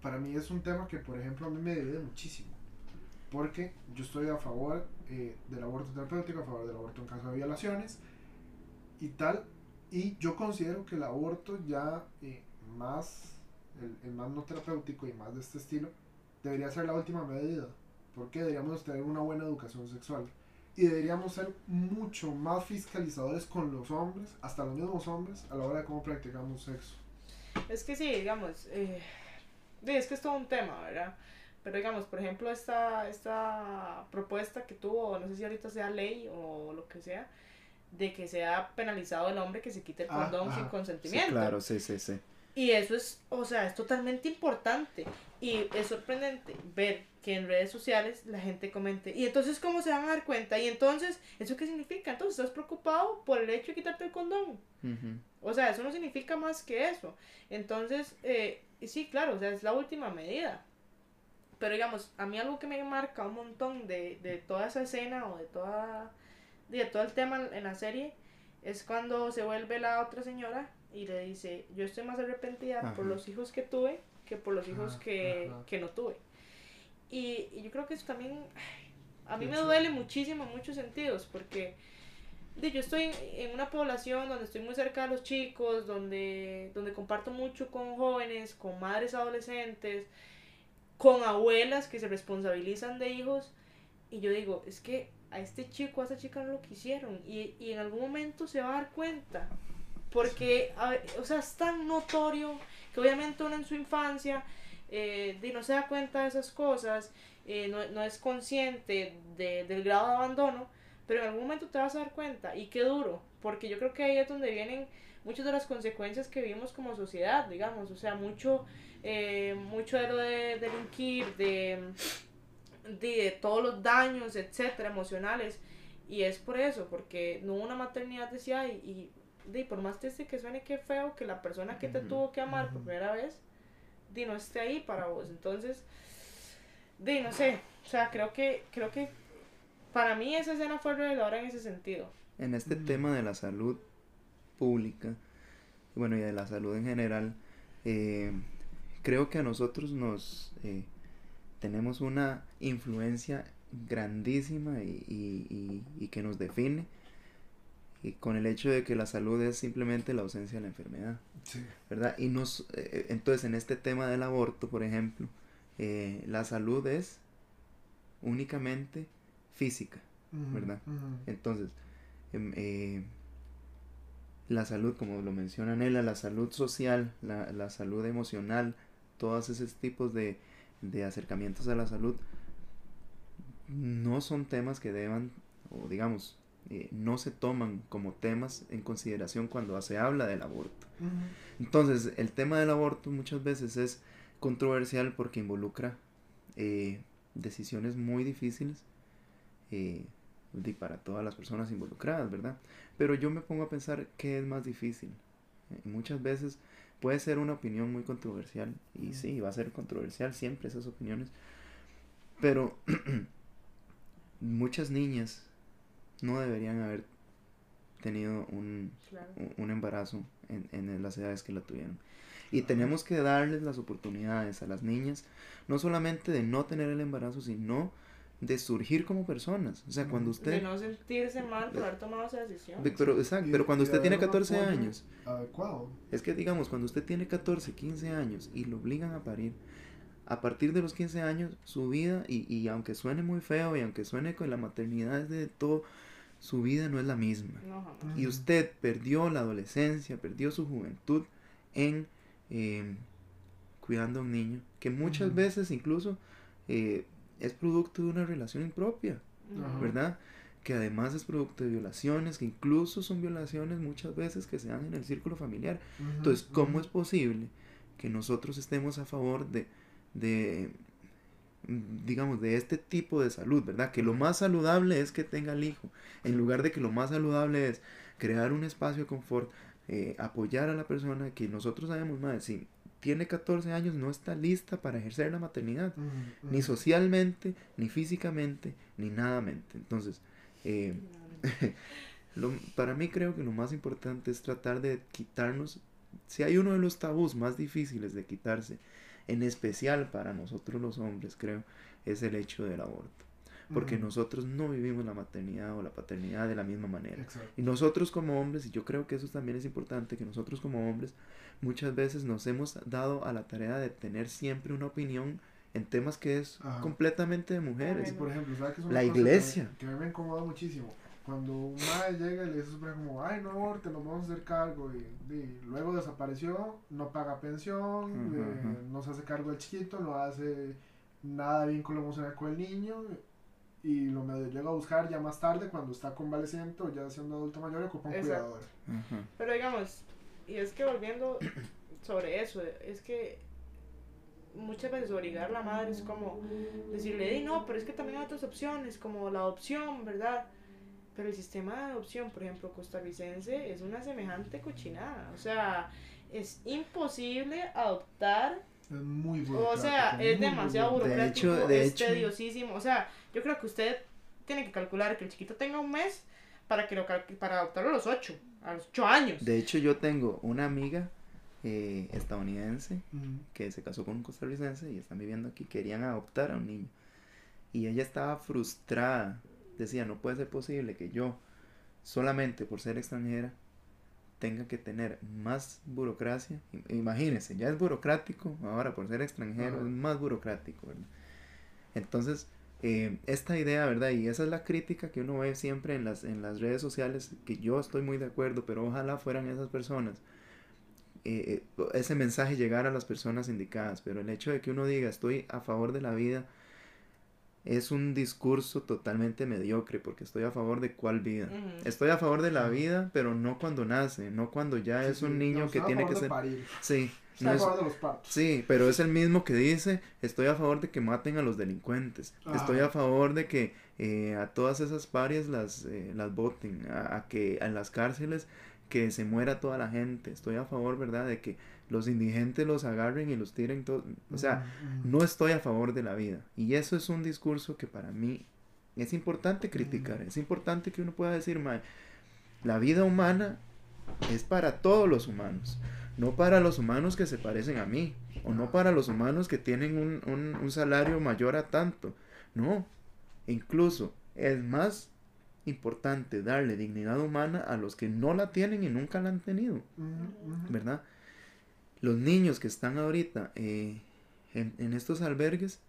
para mí es un tema que, por ejemplo, a mí me divide muchísimo. Porque yo estoy a favor eh, del aborto terapéutico, a favor del aborto en caso de violaciones y tal. Y yo considero que el aborto ya eh, más, el, el más no terapéutico y más de este estilo, debería ser la última medida. Porque deberíamos tener una buena educación sexual. Y deberíamos ser mucho más fiscalizadores con los hombres, hasta los mismos hombres, a la hora de cómo practicamos sexo. Es que sí, digamos, eh, es que es todo un tema, ¿verdad? Pero digamos, por ejemplo, esta, esta propuesta que tuvo, no sé si ahorita sea ley o lo que sea, de que sea penalizado el hombre que se quite el Ah, condón sin Sí, consentimiento. claro, sí, sí, sí. Y eso es, o sea, es totalmente importante. Y es sorprendente ver que en redes sociales la gente comente. Y entonces, ¿cómo se van a dar cuenta? Y entonces, ¿eso qué significa? Entonces, ¿estás preocupado por el hecho de quitarte el condón? O sea, eso no significa más que eso. Entonces, eh, y sí, claro, o sea, es la última medida. Pero digamos, a mí algo que me marca un montón de, de toda esa escena o de toda de todo el tema en la serie es cuando se vuelve la otra señora y le dice, yo estoy más arrepentida por los hijos que tuve que por los hijos que, que no tuve. Y, y yo creo que eso también a mí me duele muchísimo en muchos sentidos porque de, yo estoy en una población donde estoy muy cerca de los chicos, donde, donde comparto mucho con jóvenes, con madres adolescentes, con abuelas que se responsabilizan de hijos. Y yo digo, es que a este chico, a esta chica no lo quisieron. Y, y en algún momento se va a dar cuenta. Porque, a o sea, es tan notorio que obviamente uno en su infancia eh, no se da cuenta de esas cosas, eh, no, no es consciente de- del grado de abandono, pero en algún momento te vas a dar cuenta. Y qué duro, porque yo creo que ahí es donde vienen muchas de las consecuencias que vivimos como sociedad, digamos, o sea, mucho, eh, mucho de lo de delinquir, de, de, todos los daños, etcétera, emocionales. Y es por eso, porque no hubo una maternidad deseada y, y de, por más triste que suene, qué feo que la persona que te Ujú, tuvo que amar por ujú. primera vez, de, no esté ahí para vos. Entonces, de, no sé, o sea, creo que, creo que para mí esa escena fue reveladora en ese sentido. En este Ujú. tema de la salud pública, y bueno, y de la salud en general, eh, creo que a nosotros nos eh, tenemos una influencia grandísima y, y- y- y que nos define y con el hecho de que la salud es simplemente la ausencia de la enfermedad, Sí. ¿verdad? Y nos, eh, entonces en este tema del aborto, por ejemplo, eh, la salud es únicamente física, ¿verdad? entonces em, eh, la salud, como lo menciona Nela, la salud social, la, la salud emocional, todos esos tipos de, de acercamientos a la salud, no son temas que deban, o digamos, eh, no se toman como temas en consideración cuando se habla del aborto. Entonces, el tema del aborto muchas veces es controversial porque involucra eh, decisiones muy difíciles eh, para todas las personas involucradas, ¿verdad? Pero yo me pongo a pensar qué es más difícil. Eh, muchas veces puede ser una opinión muy controversial y Ujú. sí, va a ser controversial siempre esas opiniones, pero muchas niñas no deberían haber tenido un, Claro. un- embarazo en, en las edades que la tuvieron. Y tenemos que darles las oportunidades a las niñas, no solamente de no tener el embarazo, sino de surgir como personas. O sea, cuando De usted... no sentirse mal por haber tomado esa decisión. de- pero, exacto, pero cuando usted tiene haber un 14 apoyo. años, Adecuado. es que digamos, cuando usted tiene 14, 15 años y lo obligan a parir, a partir de los 15 años, su vida, y, y aunque suene muy feo y aunque suene con la maternidad es de todo, su vida no es la misma. No, jamás. Y usted perdió la adolescencia, perdió su juventud en eh, cuidando a un niño, que muchas veces incluso eh, es producto de una relación impropia. ¿verdad? Que además es producto de violaciones, que incluso son violaciones muchas veces que se dan en el círculo familiar. Entonces, ¿cómo es posible que nosotros estemos a favor de, de, digamos, de este tipo de salud, ¿verdad? Que lo más saludable es que tenga el hijo, en lugar de que lo más saludable es crear un espacio de confort, eh, apoyar a la persona que nosotros sabemos más, si tiene 14 años no está lista para ejercer la maternidad, ni socialmente, ni físicamente, ni nadamente. Entonces, eh, lo- para mí creo que lo más importante es tratar de quitarnos, si hay uno de los tabús más difíciles de quitarse, en especial para nosotros los hombres, creo, es el hecho del aborto. Porque nosotros no vivimos la maternidad o la paternidad de la misma manera. Exacto. Y nosotros como hombres, y yo creo que eso también es importante, que nosotros como hombres muchas veces nos hemos dado a la tarea de tener siempre una opinión en temas que es Ajá. completamente de mujeres. Por ejemplo, ¿sabes qué es una La cosa que iglesia. me- Que, a mí me incomoda muchísimo? Cuando un madre llega y le dice súper como, ay, no aborte, nos vamos a hacer cargo. Y, y luego desapareció, no paga pensión, eh, ujú. no se hace cargo del chiquito, no hace nada vínculo emocional con el niño. Y lo medio llega a buscar ya más tarde, cuando está convaleciente o ya siendo adulto mayor y ocupa un Exacto. cuidador. Pero digamos, y es que volviendo sobre eso, es que muchas veces obligar a la madre es como decirle, "Ey, no, pero es que también hay otras opciones, como la adopción, ¿verdad? Pero el sistema de adopción, por ejemplo, costarricense, es una semejante cochinada. O sea, es imposible adoptar Es muy o burocrático. sea, es demasiado burocrático. burocrático, hecho- de es hecho- tediosísimo. O sea, yo creo que usted tiene que calcular que el chiquito tenga un mes para que lo cal- para adoptarlo a los 8, a los 8 años. De hecho, yo tengo una amiga eh, estadounidense que se casó con un costarricense y están viviendo aquí, querían adoptar a un niño. Y ella estaba frustrada. Decía, no puede ser posible que yo, solamente por ser extranjera, tenga que tener más burocracia. Imagínense, ya es burocrático, ahora por ser extranjero Ajá. es más burocrático, ¿verdad? Entonces, eh, esta idea, ¿verdad? Y esa es la crítica que uno ve siempre en las, en las redes sociales, que yo estoy muy de acuerdo, pero ojalá fueran esas personas eh, eh, ese mensaje llegar a las personas indicadas, pero el hecho de que uno diga estoy a favor de la vida es un discurso totalmente mediocre, porque estoy a favor de cuál vida. Estoy a favor de la vida, pero no cuando nace, no cuando ya Sí, es un no, niño que tiene que ser... parir. Sí, no a es- favor de los partos. Sí, pero es el mismo que dice, estoy a favor de que maten a los delincuentes, estoy a favor de que eh, a todas esas parias las, eh, las voten, a, a que en las cárceles que se muera toda la gente, estoy a favor, ¿verdad?, de que los indigentes los agarren y los tiren todos, o sea, no estoy a favor de la vida. Y eso es un discurso que para mí es importante criticar, es importante que uno pueda decir, "Mae, la vida humana es para todos los humanos, no para los humanos que se parecen a mí, o no para los humanos que tienen un, un- un salario mayor a tanto, no, incluso es más importante darle dignidad humana a los que no la tienen y nunca la han tenido. ¿verdad? Los niños que están ahorita eh, en, en estos albergues,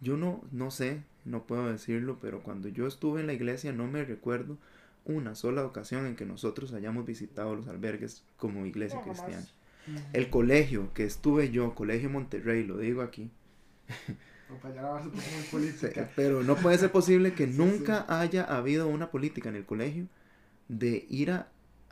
yo no, no sé, no puedo decirlo, pero cuando yo estuve en la iglesia no me recuerdo una sola ocasión en que nosotros hayamos visitado los albergues como iglesia No, cristiana. El colegio que estuve yo, Colegio Monterrey, lo digo aquí, pero no puede ser posible que Sí, nunca haya habido una política en el colegio de ir a,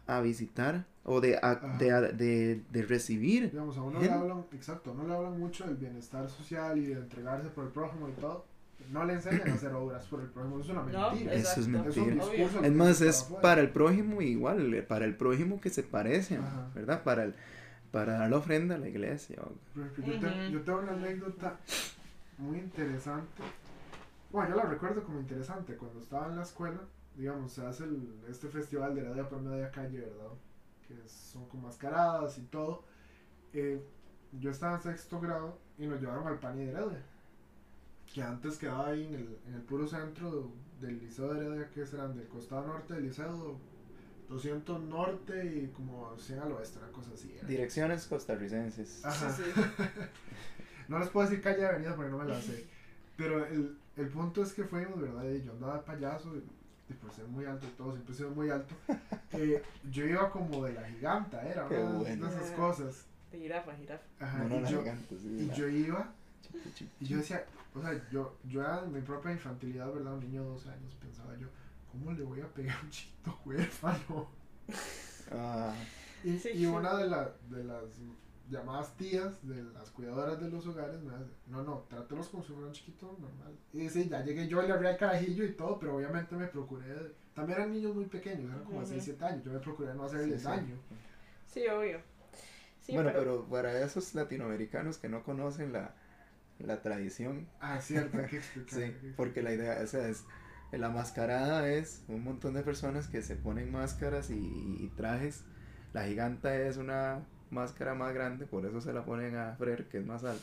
a visitar o de, a- Ajá. de, a- de, de recibir. Digamos, a uno le hablan, exacto, a uno le hablan mucho del bienestar social y de entregarse por el prójimo y todo. No le enseñan a hacer obras por el prójimo, es una No, mentira. Eso es. Es mentira. discurso Es más, para es para el prójimo igual, eh, para el prójimo que se parece, Ajá. ¿verdad? Para, el, para dar la ofrenda a la iglesia. yo, te- yo tengo una anécdota muy interesante. Bueno, yo la recuerdo como interesante. Cuando estaba en la escuela, digamos, se hace el- este festival de la día por media calle, ¿verdad? Que son con mascaradas y todo. Eh, yo estaba en sexto grado y nos llevaron al Pani de Heredia. Que antes quedaba ahí en el, en el puro centro del Liceo de Heredia, que serán del costado norte del Liceo, 200 norte y como 100 al oeste, una cosa así. Direcciones costarricenses. Ajá. Sí, sí. No les puedo decir calle y avenida porque no me la sé. Pero el, el punto es que fuimos, ¿verdad? Y yo andaba de payaso y por ser muy alto y todo, siempre he sido muy alto. eh, yo iba como de la giganta, era Qué una de- bueno. de esas cosas. De jirafa, jirafa. Ajá, No, no, y, la yo, gigante, sí, y la- yo iba y yo decía, o sea, yo, yo era en mi propia infantilidad, ¿verdad? Un niño de 12 años, pensaba yo, ¿cómo le voy a pegar a un chiquito huérfano? Ah, Y, Sí, y sí. una de, la- de las llamadas tías, de las cuidadoras de los hogares, me dice, no, no, trátelos como si fuera un chiquito normal. Y sí, ya llegué yo y le abrí el carajillo y todo, pero obviamente me procuré, de- también eran niños muy pequeños, eran como de Ujú. 6, 7 años, yo me procuré no hacerles sí. daño. Sí, obvio. Sí, bueno, pero, pero... para esos latinoamericanos que no conocen la, la tradición, Ah, es cierto, hay que explicar. sí, porque la idea o sea, es, la mascarada es un montón de personas que se ponen máscaras y, y trajes. La giganta es una máscara más grande, por eso se la ponen a Frer, que es más alto.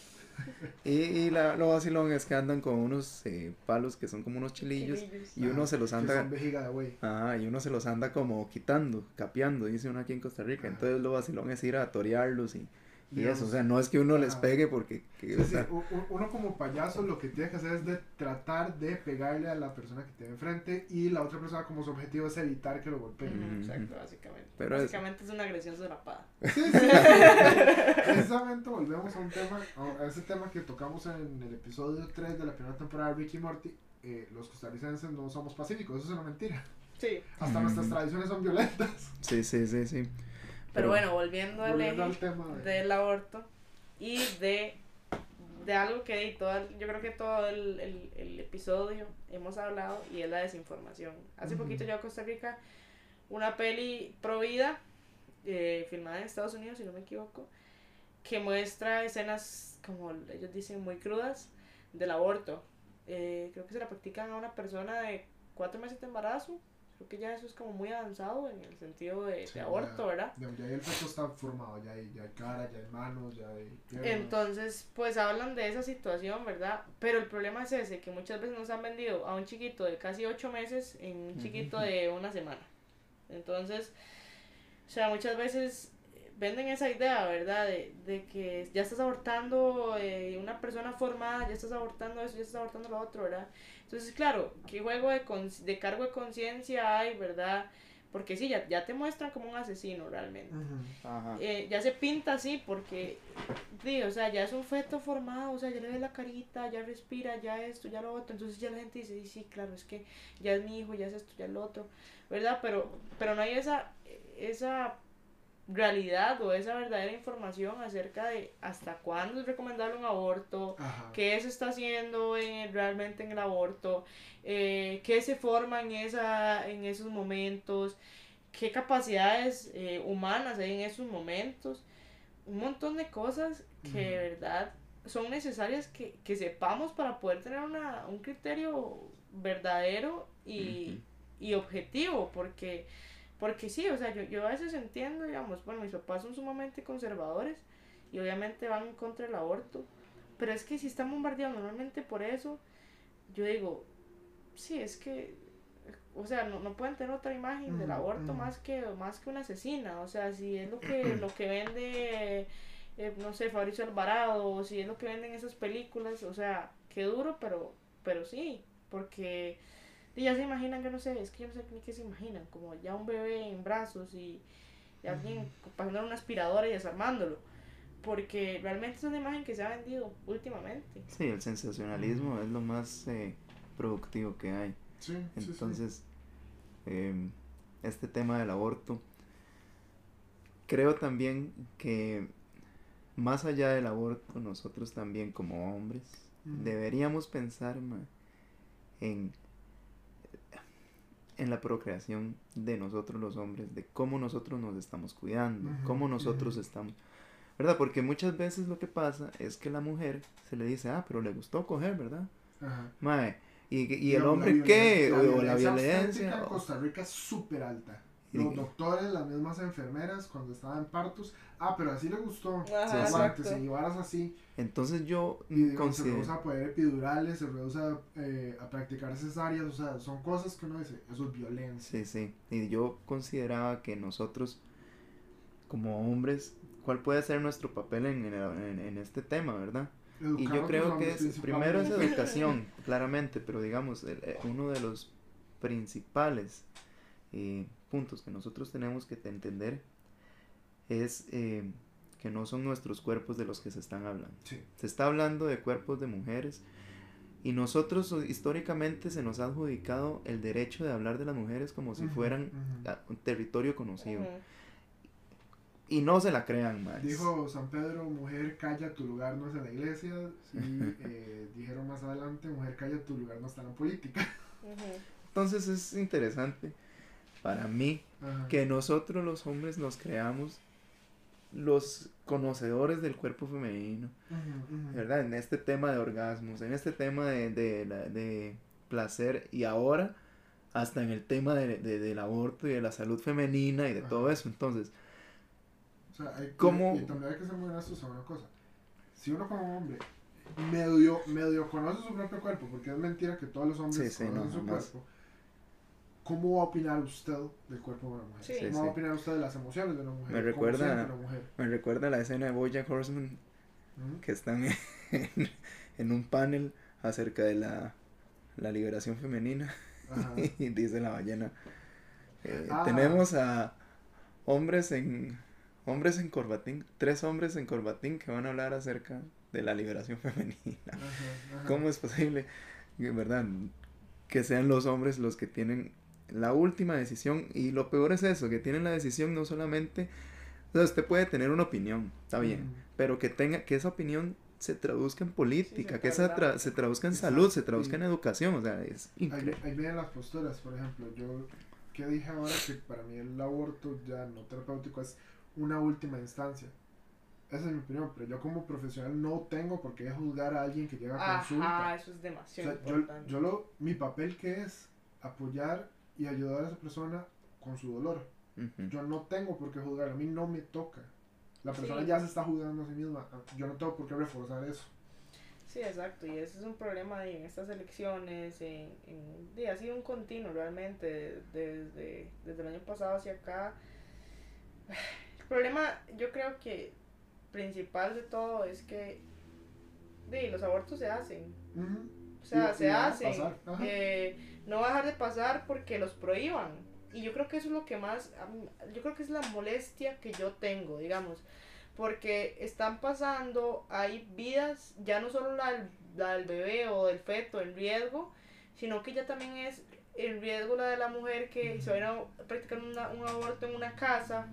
Y, y la, lo vacilón es que andan con unos eh, palos que son como unos chilillos chilillos. y uno Ajá, se los que anda de. Ah, y uno se los anda como quitando, capeando, dice uno aquí en Costa Rica. Entonces lo vacilón es ir a torearlos y, y eso. O sea, no es que uno les pegue porque... que, Sí, o sea, uno como payaso lo que tiene que hacer es de tratar de pegarle a la persona que tiene enfrente y la otra persona como su objetivo es evitar que lo golpeen. Exacto, básicamente. Pero básicamente es... una agresión solapada. Sí, sí. Precisamente volvemos a un tema, a ese tema que tocamos en el episodio 3 de la primera temporada de Ricky Morty. eh, los costarricenses no somos pacíficos, eso es una mentira. Sí. Hasta nuestras tradiciones son violentas. sí, sí, sí, sí. Pero, bueno, volviendo al Volviendo al tema de- del aborto y de, de algo que di todo el- yo creo que todo el, el, el episodio hemos hablado y es la desinformación. Hace Ujú. poquito yo a Costa Rica una peli pro vida eh, filmada en Estados Unidos, si no me equivoco, que muestra escenas, como ellos dicen, muy crudas del aborto. Eh, creo que se la practican a una persona de cuatro meses de embarazo. Creo que ya eso es como muy avanzado en el sentido de, Sí, de ya. aborto, ¿verdad? Ya, ya el feto está formado, ya hay, ya hay cara, ya hay manos, ya hay piernas. Entonces, pues hablan de esa situación, ¿verdad? Pero el problema es ese, que muchas veces nos han vendido a un chiquito de casi ocho meses en un chiquito Ujú. de una semana. Entonces, o sea, muchas veces eh, venden esa idea, ¿verdad? De, de que ya estás abortando eh, una persona formada, ya estás abortando eso, ya estás abortando lo otro, ¿verdad? Entonces, claro, ¿qué juego de, de cargo de conciencia hay, ¿verdad? Porque sí, ya, ya te muestran como un asesino realmente. Ajá. Eh, ya se pinta así porque, di, o sea, ya es un feto formado, o sea, ya le ves la carita, ya respira, ya esto, ya lo otro, entonces ya la gente dice, sí, sí, claro, es que ya es mi hijo, ya es esto, ya es lo otro, ¿verdad? Pero, pero no hay esa, esa realidad o esa verdadera información acerca de hasta cuándo es recomendable un aborto, Ajá. qué se está haciendo en, realmente en el aborto, eh, qué se forma en, esa, en esos momentos, qué capacidades eh, humanas hay en esos momentos, un montón de cosas que de verdad son necesarias que, que sepamos para poder tener una, un criterio verdadero y, y objetivo, porque, porque sí, o sea, yo, yo a veces entiendo, digamos, bueno, mis papás son sumamente conservadores y obviamente van contra del aborto, pero es que si están bombardeados normalmente por eso, yo digo, sí, es que o sea, no, no pueden tener otra imagen del aborto más que más que una asesina, o sea, si es lo que lo que vende eh, no sé, Fabricio Alvarado, o si es lo que venden esas películas, o sea, qué duro, pero pero sí, porque y ya se imaginan, yo no sé, es que yo no sé ni qué se imaginan, como ya un bebé en brazos y, y alguien pasando una aspiradora y desarmándolo. Porque realmente es una imagen que se ha vendido últimamente. Sí, el sensacionalismo es lo más eh, productivo que hay. Sí, sí, sí. Entonces, em, este tema del aborto, creo también que más allá del aborto, nosotros también como hombres deberíamos pensar ma, en, en la procreación de nosotros los hombres, de cómo nosotros nos estamos cuidando, cómo nosotros estamos... ¿Verdad? Porque muchas veces lo que pasa es que la mujer se le dice, ah, pero le gustó coger, ¿verdad? Ajá. Mae, ¿y, y el la hombre qué? violencia- O, la obstétrica violencia. en Costa Rica es súper alta. Y- Los doctores, las mismas enfermeras, cuando estaban en partos, ah, pero así le gustó. Ajá. Aguántese, y varas así. Entonces yo Y se rehúsa a poner epidurales, se rehúsa eh, a practicar cesáreas, o sea, son cosas que uno dice, eso es violencia. Sí, sí. Y yo consideraba que nosotros, como hombres, ¿cuál puede ser nuestro papel en, en, en- en este tema, verdad? Y Educar a yo creo que es, primero es educación, claramente, pero digamos, el- eh, uno de los principales eh, puntos que nosotros tenemos que te- entender es eh, que no son nuestros cuerpos de los que se están hablando. Sí. Se está hablando de cuerpos de mujeres y nosotros o- históricamente se nos ha adjudicado el derecho de hablar de las mujeres como si Ujú, fueran ujú. a- un territorio conocido. Ujú. Y no se la crean más. Dijo San Pedro, mujer, calla, tu lugar no es en la iglesia. Y eh, dijeron más adelante, mujer, calla, tu lugar no está en la política. Entonces es interesante para mí Ajá. que nosotros los hombres nos creamos los conocedores del cuerpo femenino, ujú. ¿verdad? En este tema de orgasmos, en este tema de, de, la- de placer y ahora hasta en el tema de, de- del aborto y de la salud femenina y de todo Ajá. eso. Entonces, O sea, hay, ¿Cómo? Y, también hay que ser muy honestos en una cosa. Si uno como hombre medio, medio conoce su propio cuerpo, porque es mentira que todos los hombres Sí, sí, conocen no, su jamás. cuerpo, ¿cómo va a opinar usted del cuerpo de una mujer? Sí. ¿Cómo Sí, va a sí. opinar usted de las emociones de una mujer? Me ¿Cómo recuerda- siente una mujer? me recuerda la escena de Bojack Horseman ¿Mm? que están en, en un panel acerca de la, la liberación femenina Ajá. y dice la ballena eh, Ah. tenemos a hombres en hombres en corbatín tres hombres en corbatín que van a hablar acerca de la liberación femenina Ajá, ajá. cómo es posible verdad que sean los hombres los que tienen la última decisión y lo peor es eso que tienen la decisión no solamente o sea, usted puede tener una opinión está bien pero que tenga que esa opinión se traduzca en política, se que se, tra- se traduzca en Exacto, salud, se traduzca sí. en educación, o sea, es Ahí, increíble. ahí vienen las posturas, por ejemplo, yo que dije ahora que para mí el aborto ya no terapéutico es una última instancia. Esa es mi opinión, pero yo como profesional no tengo por qué juzgar a alguien que llega a consulta. Ajá, eso es O demasiado sea, yo, importante. yo lo, mi papel que es apoyar y ayudar a esa persona con su dolor. Yo no tengo por qué juzgar, a mí no me toca. La persona Sí. ya se está juzgando a sí misma, yo no tengo por qué reforzar eso. Sí, exacto, y ese es un problema en estas elecciones, en, en- ha sido un continuo realmente desde, desde el año pasado hacia acá. El problema, yo creo que principal de todo es que de, los abortos se hacen, o sea, Y- se y hacen, pasar, ajá. eh, no va a dejar de pasar porque los prohíban. Y yo creo que eso es lo que más, yo creo que es la molestia que yo tengo, digamos, porque están pasando, hay vidas, ya no solo la del, la del bebé o del feto en riesgo, sino que ya también es en riesgo la de la mujer que se va a a practicar una- un aborto en una casa,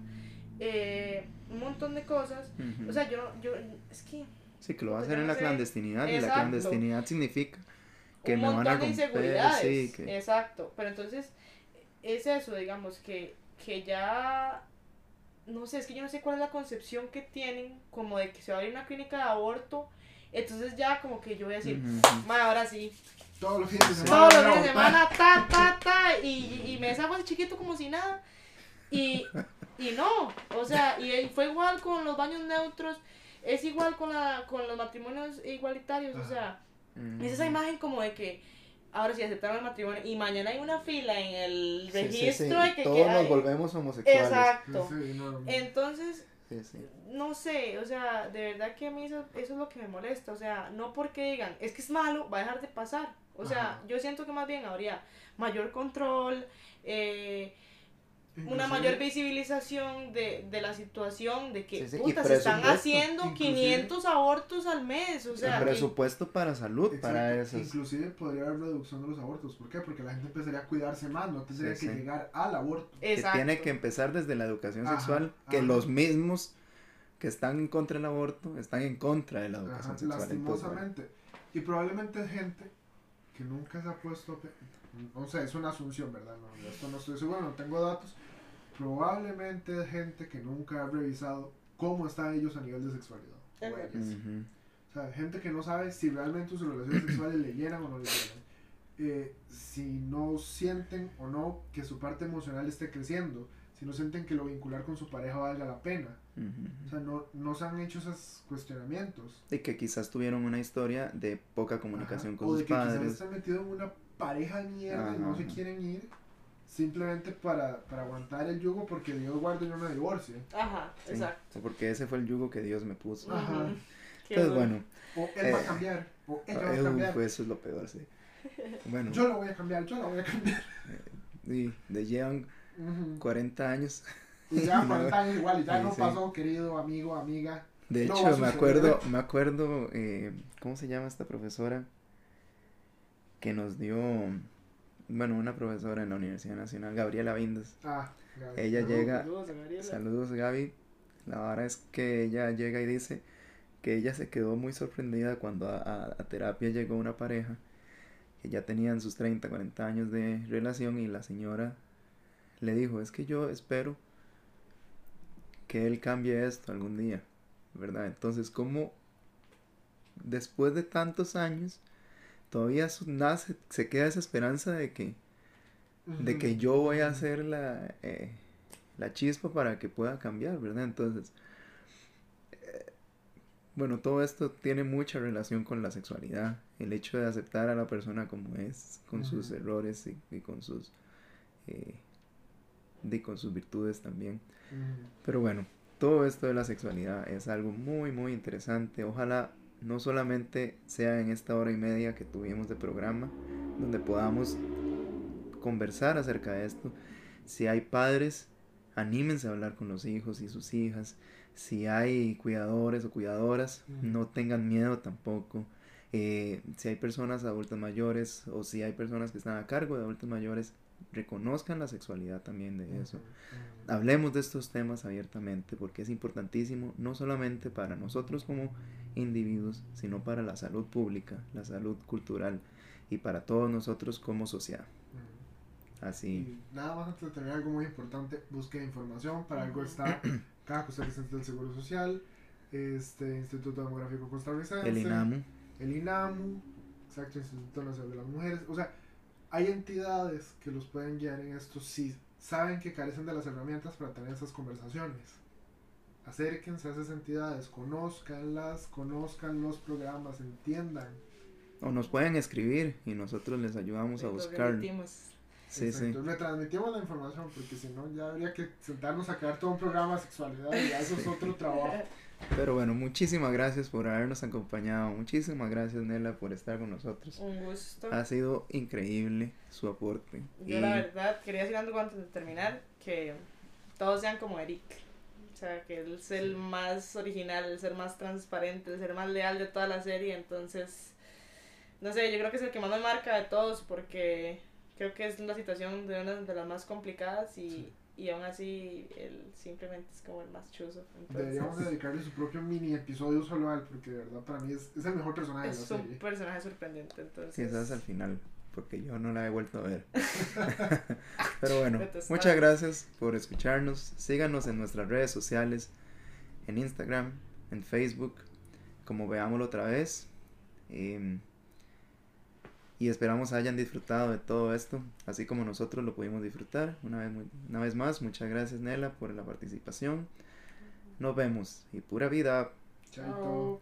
eh, un montón de cosas. O sea, yo, yo, es que sí, que lo va a hacer en la clandestinidad, y la clandestinidad significa que un me van montón a de inseguridades. sí, que... Exacto, pero entonces es eso, digamos, que, que ya, no sé, es que yo no sé cuál es la concepción que tienen como de que se va a abrir una clínica de aborto, entonces ya como que yo voy a decir. "Ma, ahora sí, Todos los fines de semana. todos los días de semana, ta, ta, ta, y, y me deshago de chiquito como si nada, y, y no, o sea, y, y fue igual con los baños neutros, es igual con, la, con los matrimonios igualitarios, o sea... Es esa imagen como de que ahora sí aceptaron el matrimonio y mañana hay una fila en el Sí, sí, registro sí, de que Todos que- nos volvemos homosexuales. Exacto. Sí, no, no. Entonces, Sí, sí. no sé, o sea, de verdad que a mí eso, eso es lo que me molesta, o sea, no porque digan, es que es malo, va a dejar de pasar. O sea, Ajá. yo siento que más bien habría mayor control, eh, una Inclusive- mayor visibilización de, de la situación, de que Sí, sí, puta, se están haciendo Inclusive- 500 abortos al mes, o sea, el que- presupuesto para salud, para Exacto. esos. Inclusive podría haber reducción de los abortos. ¿Por qué? Porque la gente empezaría a cuidarse más, no tendría Sí, que sí. llegar al aborto. que exacto. tiene que empezar desde la educación Ajá, sexual, que ajá. los mismos que están en contra del aborto están en contra de la educación Ajá, sexual. Entonces, lastimosamente. Y probablemente es gente que nunca se ha puesto O sea, es una asunción, ¿verdad? No, esto no estoy seguro, no tengo datos. Probablemente es gente que nunca ha revisado cómo están ellos a nivel de sexualidad. o Ajá. ellas. ujú. O sea, gente que no sabe si realmente sus relaciones sexuales le llenan o no le llenan. Eh, si no sienten o no que su parte emocional esté creciendo. Si no sienten que lo vincular con su pareja valga la pena. Ujú. O sea, no, no se han hecho esos cuestionamientos. Y que quizás tuvieron una historia de poca comunicación Ajá, con o sus de que quizás padres. están metidos en una pareja de mierda y no Ajá. se quieren ir simplemente para, para aguantar el yugo porque Dios guarde y yo me divorcie. Ajá, Sí, exacto. Porque ese fue el yugo que Dios me puso. Ajá. Entonces, bueno. O él va a Eh, cambiar, o ella va eh, a cambiar. uf, eso es lo peor, sí. Bueno, Yo la voy a cambiar, yo la voy a cambiar. y de llevan Ujú. 40 años. Y ya 40 años igual, y ya Sí, no sí. pasó, querido amigo, amiga. De No hecho, me acuerdo, me acuerdo, eh, ¿cómo se llama esta profesora? Que nos dio, bueno, una profesora en la Universidad Nacional, Gabriela Vindes. Ah, Gaby. Ella Saludos. llega, Saludos Gabriela. saludos Gaby, la verdad es que ella llega y dice que ella se quedó muy sorprendida cuando a, a- a terapia llegó una pareja que ya tenían sus 30, 40 años de relación y la señora le dijo, es que yo espero que él cambie esto algún día, ¿verdad? Entonces, ¿cómo después de tantos años todavía nace, se queda esa esperanza de que, de que yo voy a hacer la, eh, la chispa para que pueda cambiar, ¿verdad? Entonces, eh, bueno, todo esto tiene mucha relación con la sexualidad, el hecho de aceptar a la persona como es, con sus errores y, y con sus eh, y con sus virtudes también. Pero bueno, todo esto de la sexualidad es algo muy, muy interesante. Ojalá no solamente sea en esta hora y media que tuvimos de programa, donde podamos conversar acerca de esto. Si hay padres, anímense a hablar con los hijos y sus hijas. Si hay cuidadores o cuidadoras, no tengan miedo tampoco. Eh, si hay personas adultas mayores o si hay personas que están a cargo de adultos mayores, reconozcan la sexualidad también de eso. Hablemos de estos temas abiertamente porque es importantísimo no solamente para nosotros como individuos, sino para la salud pública, la salud cultural y para todos nosotros como sociedad. Así, Y nada más antes de terminar, algo muy importante, busque información, para algo está cada costarricense del Seguro Social, este Instituto Demográfico Costarricense, el INAMU, el INAMU, exacto, Instituto Nacional de las Mujeres, o sea, hay entidades que los pueden guiar en esto si saben que carecen de las herramientas para tener esas conversaciones. Acérquense a esas entidades, conózcanlas, conozcan los programas, entiendan. o nos pueden escribir y nosotros les ayudamos a Los buscar. remitimos. Sí, sí. Exacto, retransmitimos la información porque si no ya habría que sentarnos a crear todo un programa de sexualidad y ya eso es otro trabajo. Pero bueno, muchísimas gracias por habernos acompañado. Muchísimas gracias, Nela, por estar con nosotros. Un gusto. Ha sido increíble su aporte. Yo Y- la verdad quería decir algo antes de terminar, que todos sean como Eric. O sea, que él es el más original, el ser más transparente, el ser más leal de toda la serie. Entonces, no sé, yo creo que es el que más me marca de todos porque creo que es una situación de una de las más complicadas y, Sí. y aún así él simplemente es como el más chuzo. Deberíamos Entonces, dedicarle su propio mini episodio solo a él porque de verdad para mí es, es el mejor personaje de la es un serie. personaje sorprendente. Entonces, Quizás al final, porque yo no la he vuelto a ver. Pero bueno, muchas gracias por escucharnos. Síganos en nuestras redes sociales, en Instagram, en Facebook, como veámoslo otra vez. Em, y esperamos hayan disfrutado de todo esto, así como nosotros lo pudimos disfrutar. Una vez, una vez más, muchas gracias Nela por la participación. Nos vemos y pura vida. Chao.